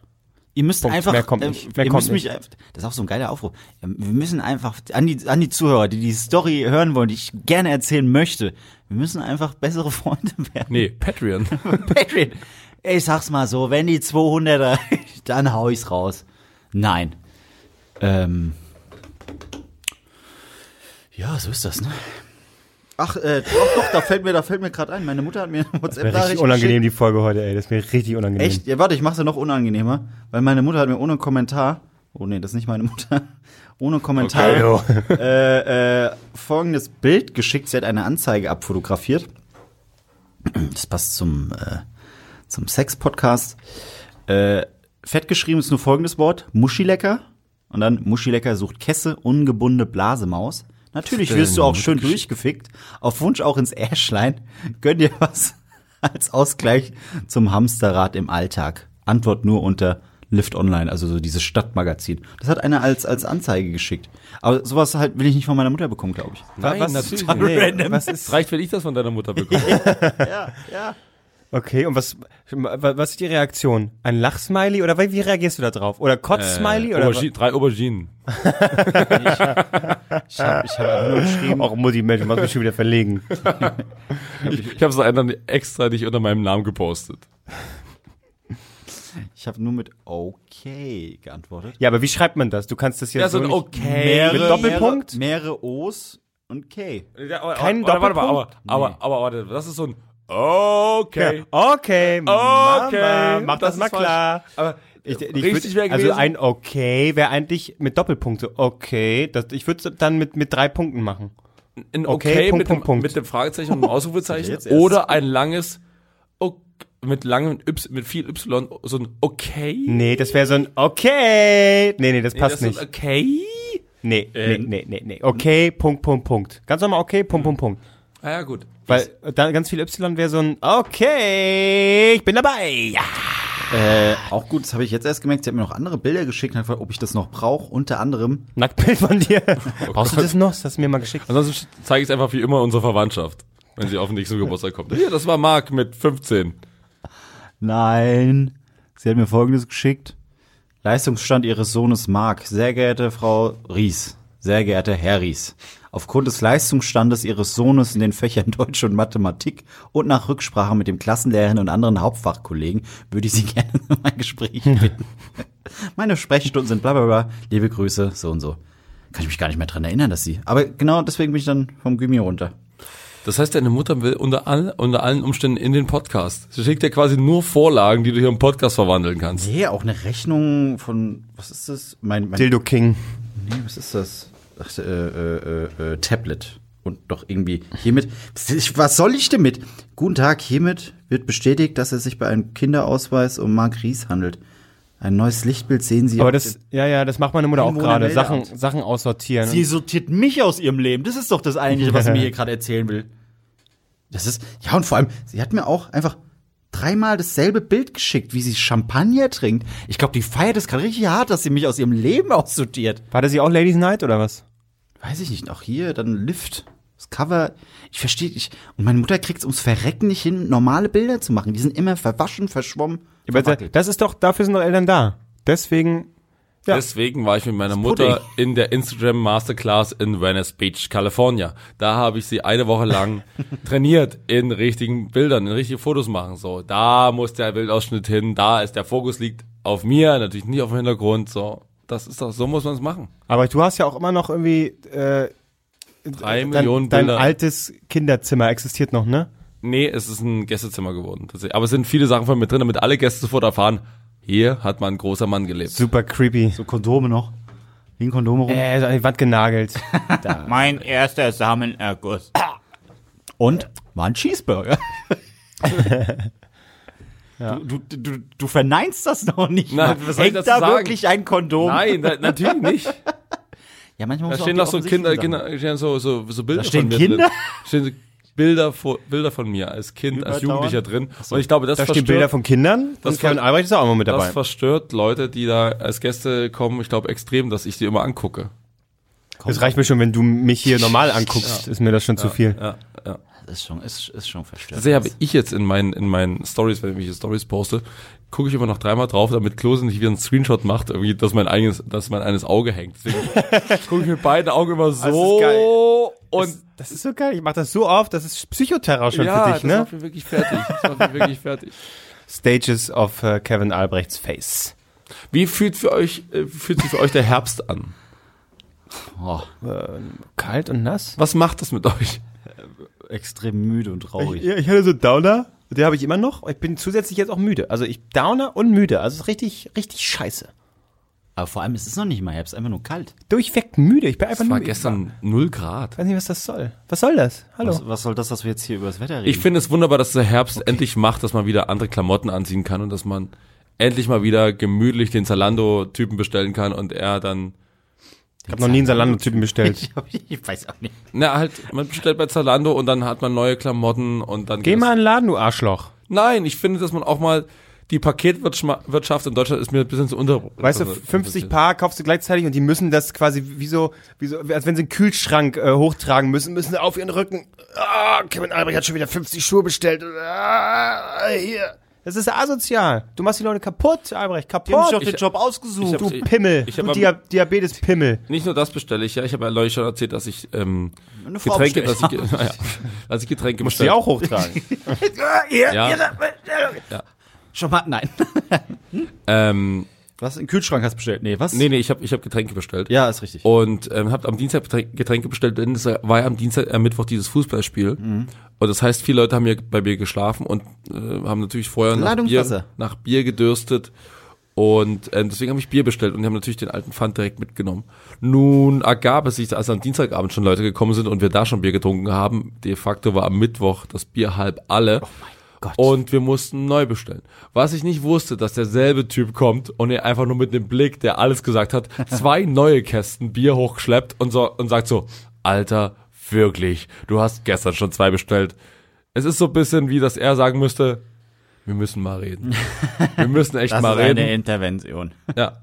S5: Ihr müsst
S3: Punkt.
S5: einfach.
S3: Mehr kommt
S5: äh,
S3: nicht. Mehr
S5: ihr
S3: kommt
S5: müsst mich, das ist auch so ein geiler Aufruf. Ähm, Wir müssen einfach an die, an die Zuhörer, die die Story hören wollen, die ich gerne erzählen möchte. Wir müssen einfach bessere (laughs) Freunde werden.
S4: Nee, Patreon. (laughs)
S5: Patreon. Ich sag's mal so, wenn die 200er, (laughs) dann hau ich's raus. Nein. Ähm. Ja, so ist das, ne? Ach, äh, doch, doch, da fällt mir, da fällt mir gerade ein. Meine Mutter hat mir eine
S3: Das ist mir richtig
S5: WhatsApp-Nachricht
S3: unangenehm, die Folge heute, ey. Das ist mir richtig unangenehm.
S5: Echt? Ja, warte, ich mach's ja noch unangenehmer, weil meine Mutter hat mir ohne Kommentar, oh nee, das ist nicht meine Mutter, (laughs) ohne Kommentar äh, äh, folgendes Bild geschickt. Sie hat eine Anzeige abfotografiert. Das passt zum, äh, zum Sex-Podcast. Äh, fett geschrieben ist nur folgendes Wort, Muschilecker. Und dann Muschilecker sucht Kesse, ungebundene Blasemaus. Natürlich wirst du auch schön durchgefickt. Auf Wunsch auch ins Äschlein. Gönn dir was (laughs) als Ausgleich zum Hamsterrad im Alltag. Antwort nur unter Lift Online, also so dieses Stadtmagazin. Das hat einer als, als Anzeige geschickt. Aber sowas halt will ich nicht von meiner Mutter bekommen, glaube ich.
S4: Nein,
S3: was,
S4: natürlich
S3: nee,
S5: random.
S3: was ist,
S4: reicht, wenn ich das von deiner Mutter bekomme. (laughs)
S5: Ja, ja.
S3: Okay, und was, was ist die Reaktion? Ein Lachsmiley oder wie wie reagierst du da drauf? Oder Kotz-Smiley? oder
S4: Aubergine, drei Auberginen.
S5: Ich habe ich hab nur geschrieben,
S3: Auch Mutti, Mensch, du machst mich schon wieder verlegen.
S4: Ich habe es einfach extra nicht unter meinem Namen gepostet.
S5: ich habe nur mit okay geantwortet.
S3: Ja, aber wie schreibt man das? Du kannst das jetzt
S4: Ja, so ein okay.
S3: Mit Doppelpunkt?
S5: Mehrere, mehrere O's und K.
S3: Kein
S4: Warte, warte,
S3: Doppelpunkt?
S4: aber, aber, aber, warte, das ist so ein okay.
S3: Okay, Mama,
S4: Okay,
S3: mach das,
S4: das
S3: mal
S4: falsch.
S3: klar.
S4: Aber
S3: Ich, ich
S4: richtig wäre
S3: also
S4: gewesen.
S3: ein Okay wäre eigentlich mit Doppelpunkt so okay. Das, ich würde es dann mit, mit drei Punkten machen.
S4: ein
S3: Okay,
S4: okay,
S3: Punkt,
S4: mit,
S3: Punkt,
S4: dem,
S3: Punkt.
S4: mit dem Fragezeichen und dem (laughs) Ausrufezeichen oder ein langes ok, mit langem Y, mit viel Y, so ein okay.
S3: Nee, das wäre so ein Okay. Nee, nee, das
S4: Nee,
S3: passt
S4: das
S3: nicht.
S4: Okay.
S3: Nee, nee,
S4: Äh,
S3: nee, nee, nee. Okay, Punkt, Punkt, Punkt. Ganz normal okay, Punkt, Punkt, Punkt.
S4: Ah ja, gut.
S3: Weil äh, da ganz viel Y wäre so ein Okay, ich bin dabei. Ja.
S5: Äh, auch gut, das habe ich jetzt erst gemerkt. Sie hat mir noch andere Bilder geschickt, und hat gefragt, ob ich das noch brauche. Unter anderem,
S3: Nacktbild von dir. (laughs)
S4: Oh
S3: Brauchst du das noch? Das hast du mir mal geschickt.
S4: Ansonsten zeige ich es einfach wie immer unserer Verwandtschaft, wenn sie auf den nächsten Geburtstag kommt. Hier, das war Marc mit 15.
S5: nein, sie hat mir folgendes geschickt. Leistungsstand ihres Sohnes Mark. Sehr geehrte Frau Ries, sehr geehrter Herr Ries. Aufgrund des Leistungsstandes ihres Sohnes in den Fächern (laughs) Deutsch und Mathematik und nach Rücksprache mit dem Klassenlehrerin und anderen Hauptfachkollegen würde ich Sie (laughs) gerne in mein Gespräch (laughs) bitten. Meine Sprechstunden sind bla bla bla. Liebe Grüße, so und so. Kann ich mich gar nicht mehr dran erinnern, dass sie. Aber genau deswegen bin ich dann vom Gymi runter.
S4: Das heißt, deine Mutter will unter, all, unter allen Umständen in den Podcast. Sie schickt dir quasi nur Vorlagen, die du hier im Podcast verwandeln kannst.
S5: Nee, auch eine Rechnung von, was ist das? Mein, mein
S3: Dildo King.
S5: Nee, was ist das? Ach, äh, äh, äh, äh, Tablet. Und doch irgendwie hiermit. Was soll ich damit? Guten Tag, hiermit wird bestätigt, dass es sich bei einem Kinderausweis um Mark Ries handelt. Ein neues Lichtbild sehen Sie.
S3: Aber das, ja, ja, das macht meine Mutter auch gerade. Sachen, Sachen aussortieren.
S5: Sie sortiert mich aus ihrem Leben. Das ist doch das eigentliche, was sie mir hier (laughs) gerade erzählen will. Das ist, ja, und vor allem, sie hat mir auch einfach dreimal dasselbe Bild geschickt, wie sie Champagner trinkt. Ich glaube, die feiert es gerade richtig hart, dass sie mich aus ihrem Leben aussortiert.
S3: War das hier auch Ladies Night oder was?
S5: Weiß ich nicht, auch hier, dann Lift. Das Cover, ich verstehe nicht. Und meine Mutter kriegt es ums Verrecken nicht hin, normale Bilder zu machen. Die sind immer verwaschen, verschwommen.
S3: Das ist doch, dafür sind doch Eltern da. Deswegen, Ja.
S4: Deswegen war ich mit meiner Mutter in der Instagram Masterclass in Venice Beach, California. Da habe ich sie eine Woche lang (laughs) trainiert in richtigen Bildern, in richtige Fotos machen. So, da muss der Bildausschnitt hin, da ist der Fokus liegt auf mir, natürlich nicht auf dem Hintergrund. So, das ist doch, so muss man es machen.
S3: aber du hast ja auch immer noch irgendwie, äh,
S4: Drei
S3: dein,
S4: Millionen
S3: dein
S4: Bilder.
S3: altes Kinderzimmer existiert noch, ne?
S4: Nee, es ist ein Gästezimmer geworden. tatsächlich. Aber es sind viele Sachen von mir drin, damit alle Gäste sofort erfahren, hier hat mal ein großer Mann gelebt.
S3: Super creepy.
S5: So Kondome noch. Wie ein Kondom rum.
S3: Äh, so an die Wand genagelt. (laughs)
S5: Mein erster Samenerguss. Und war ein Cheeseburger. (laughs) du, du, du, du verneinst das noch nicht.
S4: Nein, was soll ich
S5: Hängt
S4: dazu
S5: da
S4: sagen?
S5: wirklich ein Kondom?
S4: Nein, na, natürlich nicht. (laughs)
S5: Ja, manchmal
S4: Da
S5: muss
S4: stehen
S5: man
S4: noch
S5: auch
S4: so
S5: die
S4: Kinder,
S5: offensichtlichen Sachen-
S4: Kinder stehen so, so, so Bilder
S5: Da stehen
S4: von mir
S5: Kinder?
S4: drin. Stehen so Bilder, vor, Bilder von mir als Kind, als? Jugendlicher drin. Und ich glaube, das
S3: Da stehen
S4: verstört,
S3: Bilder von Kindern.
S4: Das
S3: Kevin Albrecht ist auch immer mit
S4: das
S3: dabei.
S4: verstört Leute, die da als Gäste kommen, ich glaube extrem, dass ich die immer angucke.
S3: Es reicht mir schon, wenn du mich hier normal anguckst, ist mir das schon zu viel.
S4: Ja, ja.
S5: Das ist schon, ist, ist schon verstört.
S4: Tatsächlich habe ich jetzt in meinen, in meinen Stories, wenn ich hier Stories poste, gucke ich immer noch dreimal drauf, damit Klose nicht wieder einen Screenshot macht, irgendwie, dass mein eigenes, dass mein eines Auge hängt. Deswegen (laughs) gucke ich mit beiden Augen immer so
S3: ist geil.
S4: und
S3: Das ist so geil. Ich mach das so oft. Das ist Psychoterror schon
S4: ja,
S3: für dich,
S4: das
S3: ne?
S4: macht mich wirklich fertig. Das macht mich wirklich fertig.
S3: Stages of äh, Kevin Albrechts Face.
S4: Wie fühlt für euch, äh, fühlt sich für euch der Herbst an?
S5: oh,
S3: Kalt und nass?
S4: Was macht das mit euch?
S5: extrem müde und traurig.
S3: Ich, ich hatte so Downer. Den habe ich immer noch. Ich bin zusätzlich jetzt auch müde. Also ich Downer und müde. Also es ist richtig, richtig scheiße.
S5: Aber vor allem ist es noch nicht mal Herbst, einfach nur kalt.
S3: Durchweg müde. Ich bin einfach
S4: Es war
S3: nur.
S4: gestern null Grad.
S3: Ich weiß nicht, was das soll. Was soll das? Hallo.
S5: Was, was soll das, dass wir jetzt hier über das Wetter reden?
S4: Ich finde es wunderbar, dass der Herbst endlich macht, dass man wieder andere Klamotten anziehen kann und dass man endlich mal wieder gemütlich den Zalando-Typen bestellen kann und er dann,
S3: Ich habe noch nie einen Salando-Typen bestellt. (laughs)
S5: ich, hab- ich weiß auch nicht.
S4: na halt, man bestellt bei Zalando und dann hat man neue Klamotten und dann
S3: Geh mal in den Laden, du Arschloch.
S4: Nein, ich finde, dass man auch mal die Paketwirtschaft in Deutschland ist mir ein bisschen zu unter.
S3: Weißt du, 50 Paar kaufst du gleichzeitig und die müssen das quasi wie so, wie so als wenn sie einen Kühlschrank äh, hochtragen müssen, müssen sie auf ihren Rücken. Ah, Kevin Albrecht hat schon wieder 50 Schuhe bestellt. Ah, hier. Das ist asozial. Du machst die Leute kaputt, Albrecht,
S5: Die haben
S3: kaputt.
S5: sich doch den
S4: Ich-
S5: Job ausgesucht.
S4: ich hab-
S3: du
S4: ich-
S3: Pimmel,
S4: ich
S3: du
S4: hab am-
S3: Dia Diabetes Pimmel.
S4: Nicht nur das bestelle ich, ja. Ich habe ja neulich schon erzählt, dass ich ähm, Getränke, dass ich, naja, (laughs) dass ich Getränke
S3: Musst du
S4: bestelle.
S3: die auch hochtragen. (laughs) (laughs)
S4: Ja.
S5: Schon mal, nein.
S4: Ähm,
S5: Was, einen Kühlschrank hast du bestellt? Nee, was?
S4: nee, nee, ich habe ich hab Getränke bestellt.
S5: Ja, ist richtig.
S4: Und ähm, habe am Dienstag Getränke- bestellt, denn es war ja am Dienstag, äh, Mittwoch dieses Fußballspiel.
S5: Mhm.
S4: Und das heißt, viele Leute haben hier bei mir geschlafen und äh, haben natürlich vorher nach Bier, nach Bier gedürstet. Und ähm, deswegen habe ich Bier bestellt und die haben natürlich den alten Pfand direkt mitgenommen. Nun ergab es sich, als am Dienstagabend schon Leute gekommen sind und wir da schon Bier getrunken haben, de facto war am Mittwoch das Bier halb alle.
S5: Gott.
S4: Und wir mussten neu bestellen. Was ich nicht wusste, dass derselbe Typ kommt und er einfach nur mit einem Blick, der alles gesagt hat, (laughs) zwei neue Kästen Bier hochgeschleppt und so und sagt so, Alter, wirklich, du hast gestern schon zwei bestellt. Es ist so ein bisschen wie, dass er sagen müsste, wir müssen mal reden. Wir müssen echt (laughs)
S5: das
S4: mal
S5: ist
S4: reden.
S5: eine Intervention.
S4: Ja.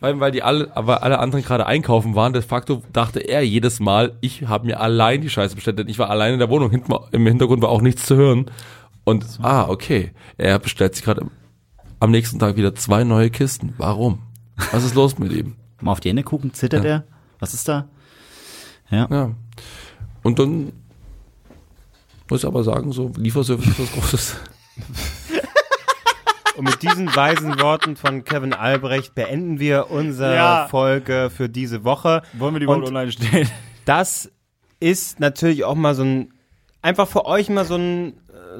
S4: Weil, weil die alle, aber alle anderen gerade einkaufen waren, de facto dachte er jedes Mal, ich habe mir allein die Scheiße bestellt, denn ich war allein in der Wohnung, hinten, im Hintergrund war auch nichts zu hören. Und, ah, okay, er bestellt sich gerade am nächsten Tag wieder zwei neue Kisten. Warum? Was ist los mit ihm? (laughs)
S5: Mal auf die Hände gucken, zittert er? Was ist da? Ja.
S4: Ja. Und dann muss ich aber sagen, so Lieferservice ist was Großes.
S3: Und mit diesen weisen Worten von Kevin Albrecht beenden wir unsere
S5: Ja.
S3: Folge für diese Woche.
S5: Wollen wir die
S3: Und-
S5: online stellen?
S3: Das ist natürlich auch mal so ein, einfach für euch mal so, ein,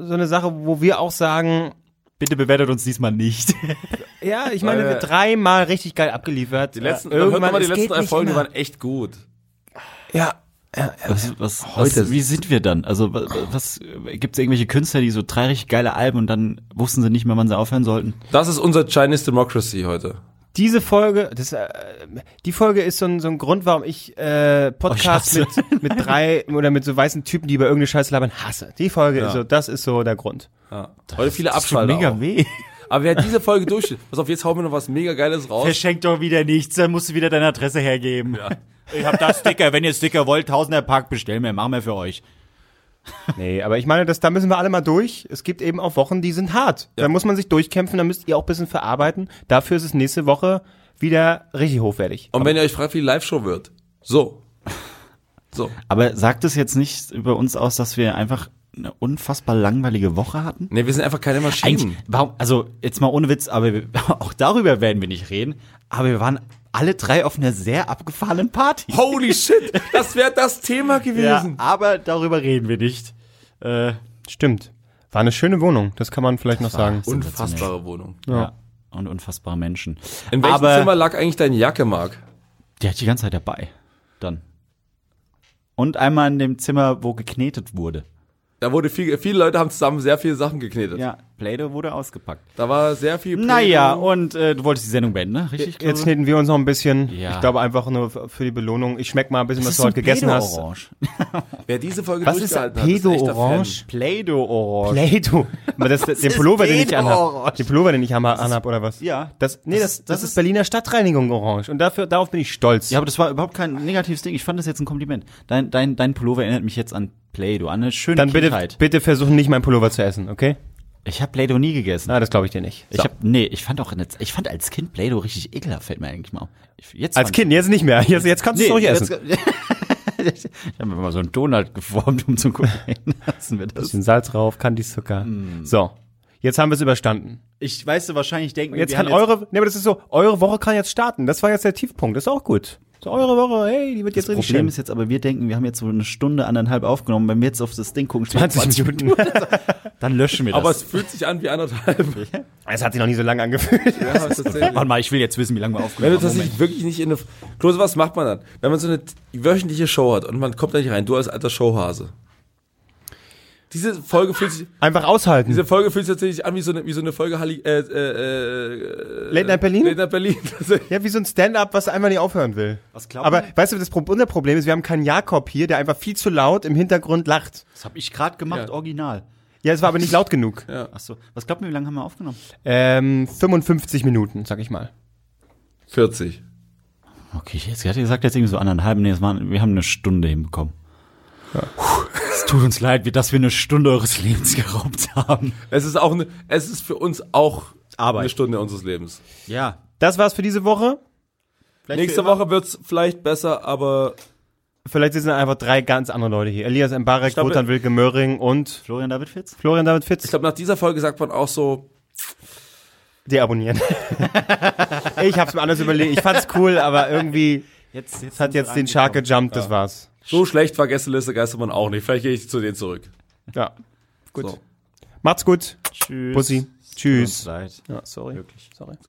S3: so eine Sache, wo wir auch sagen,
S5: Bitte bewertet uns diesmal nicht. (laughs)
S3: ja, ich meine,
S4: Äh,
S3: wir dreimal richtig geil abgeliefert.
S4: Die letzten,
S3: ja,
S4: man hört mal, die letzten drei Folgen, waren echt gut.
S3: Ja,
S5: Was, was,
S4: Heute-
S5: was, wie sind wir dann? Also, was, was gibt es irgendwelche Künstler, die so drei richtig geile Alben und dann wussten sie nicht mehr, wann sie aufhören sollten?
S4: Das ist unser Chinese Democracy heute.
S3: Diese Folge, das, äh, die Folge ist so ein, so ein Grund, warum ich äh, Podcasts
S5: Oh,
S3: mit, mit drei oder mit so weißen Typen, die über irgendeine Scheiße labern, hasse. Die Folge ist so, das ist so der Grund.
S4: Ja. Heute viele
S5: Das tut
S4: Abschalter
S5: mega
S4: auch.
S5: weh.
S4: Aber wer diese Folge durchsteht, pass auf, jetzt hauen wir noch was mega Geiles raus.
S5: Verschenkt doch wieder nichts, dann musst du wieder deine Adresse hergeben. Ich hab da Sticker, wenn ihr Sticker wollt, Tausender Pack, bestellen wir, machen wir für euch.
S3: Nee, aber ich meine, das, da müssen wir alle mal durch. Es gibt eben auch Wochen, die sind hart. Da muss man sich durchkämpfen, da müsst ihr auch ein bisschen verarbeiten. Dafür ist es nächste Woche wieder richtig hochwertig.
S4: Und wenn ihr euch fragt, wie die Live-Show wird. So. So.
S5: Aber sagt es jetzt nicht über uns aus, dass wir einfach eine unfassbar langweilige Woche hatten?
S4: Ne, wir sind einfach keine Maschinen.
S5: Eigentlich, warum, also jetzt mal ohne Witz, aber wir, (laughs) auch darüber werden wir nicht reden. Aber wir waren alle drei auf einer sehr abgefahrenen Party.
S4: Holy (laughs) shit, das wäre das Thema gewesen.
S5: Ja, aber darüber reden wir nicht. Äh,
S3: Stimmt. War eine schöne Wohnung, das kann man vielleicht noch sagen.
S4: Unfassbare Wohnung.
S5: ja. Und unfassbare Menschen.
S4: In welchem
S5: aber
S4: Zimmer lag eigentlich deine Jacke, Marc?
S5: die hat die ganze Zeit dabei. Dann. Und einmal in dem Zimmer, wo geknetet wurde.
S4: Da wurde viel, viele Leute haben zusammen sehr viele Sachen geknetet.
S5: Ja, Play-Doh wurde ausgepackt.
S4: Da war sehr viel.
S5: Naja,
S4: Play-Doh.
S5: und äh, du wolltest die Sendung beenden, ne? Richtig?
S3: Jetzt kneten wir uns noch ein bisschen.
S5: Ja.
S3: Ich glaube einfach nur für die Belohnung. Ich schmeck mal ein bisschen, was
S5: ist
S3: du heute gegessen hast.
S5: Play-Doh-Orange. (laughs)
S4: wer diese Folge
S3: Was ist
S4: durchgehalten hat, ist echter
S3: Pedo-Orange?
S5: Play-Doh-Orange.
S3: Play-Doh. Aber das, (laughs) den Pullover, den ich anhab. Den Pullover, den ich anhab, anhab oder was?
S5: Ja.
S3: Das, nee, das, das,
S5: das
S3: ist
S5: ist-
S3: Berliner Stadtreinigung Orange. Und dafür, darauf bin ich stolz.
S5: Ja, aber das war überhaupt kein negatives Ding. Ich fand das jetzt ein Kompliment. Dein, dein, dein Pullover erinnert mich jetzt an Play-Doh, an eine schöne
S3: Dann bitte,
S5: Kindheit.
S3: bitte versuchen nicht meinen Pullover zu essen, okay?
S5: Ich habe Play-Doh nie gegessen.
S3: Na, das glaube ich dir nicht.
S5: Ich
S3: So.
S5: hab, nee, ich fand auch, jetzt- ich fand als Kind Play-Doh richtig ekelhaft, fällt mir eigentlich mal auf. Ich, jetzt
S3: Als Kind, jetzt nicht mehr. Jetzt, jetzt kannst du es ruhig
S5: jetzt-
S3: essen. (laughs)
S5: ich habe mir mal so einen Donut geformt, um zu gucken, (laughs) lassen wir das.
S3: Bisschen Salz drauf, Candy-Zucker.
S5: Mm.
S3: So. Jetzt haben wir es überstanden.
S5: Ich weiß, du wahrscheinlich denken,
S3: Jetzt kann
S5: haben
S3: eure, nee, aber das ist so, eure Woche kann jetzt starten. Das war jetzt der Tiefpunkt. Das ist auch gut. So, eure Woche, hey, die wird jetzt
S5: Das
S3: richtig
S5: Problem
S3: schön.
S5: ist jetzt aber, wir denken, wir haben jetzt so eine Stunde, anderthalb aufgenommen. Wenn wir jetzt auf das Ding gucken, steht
S3: 20 Minuten. (laughs)
S5: dann löschen wir
S4: Aber
S5: das.
S4: es fühlt sich an wie anderthalb. (laughs)
S3: Es hat sich noch nie so lange angefühlt.
S4: ja. (laughs)
S5: Warte mal, ich will jetzt wissen, wie lange wir
S4: Wenn
S5: aufgenommen
S4: du tatsächlich wirklich nicht in eine. Klose, was macht man dann? Wenn man so eine wöchentliche Show hat und man kommt da nicht rein, du als alter Showhase. Diese Folge fühlt sich,
S3: Einfach aushalten.
S4: diese Folge fühlt sich tatsächlich an wie so eine, wie so eine Folge Halli, äh, äh, äh,
S3: Late Night Berlin?
S4: Late Night Berlin. (laughs)
S3: Ja, wie so ein Stand-up, was einfach nicht aufhören will.
S5: Was glaubt
S3: Aber weißt du, das Pro unser Problem ist, wir haben keinen Jakob hier, der einfach viel zu laut im Hintergrund lacht.
S5: Das habe ich gerade gemacht,
S4: Ja.
S5: original.
S3: Ja, es war aber nicht laut genug.
S5: Ach so. Was glaubt ihr, wie lange haben wir aufgenommen?
S3: Ähm, 55 Minuten, sag ich mal.
S4: 40.
S5: Okay, jetzt hat ihr gesagt, jetzt irgendwie so anderthalb. Nee, es waren, wir haben eine Stunde hinbekommen. Puh, Es tut uns leid, wie- dass wir eine Stunde eures Lebens geraubt haben.
S4: Es ist auch eine, es ist für uns auch
S5: Arbeit.
S4: eine Stunde unseres Lebens.
S5: Ja.
S3: Das war's für diese Woche.
S4: Nächste Woche wird's vielleicht besser, aber
S3: Vielleicht sind einfach drei ganz andere Leute hier. Elias Mbarek,
S4: glaube-
S3: Wotan Wilke Möhring und
S5: Florian David Fitz?
S3: Florian David
S4: ich
S3: Fitz.
S4: glaube, nach dieser Folge sagt man auch so,
S3: Deabonnieren. (laughs) ich hab's mir anders überlegt. Ich fand's cool, aber irgendwie
S5: Jetzt, jetzt
S3: hat jetzt den Shark gejumpt, das war's.
S4: So schlecht war Gästeliste Geistermann auch nicht. Vielleicht gehe ich zu denen zurück.
S3: Ja. Gut.
S4: So.
S3: Macht's gut.
S5: Tschüss.
S3: Bussi. Tschüss. Ja, sorry. Sorry.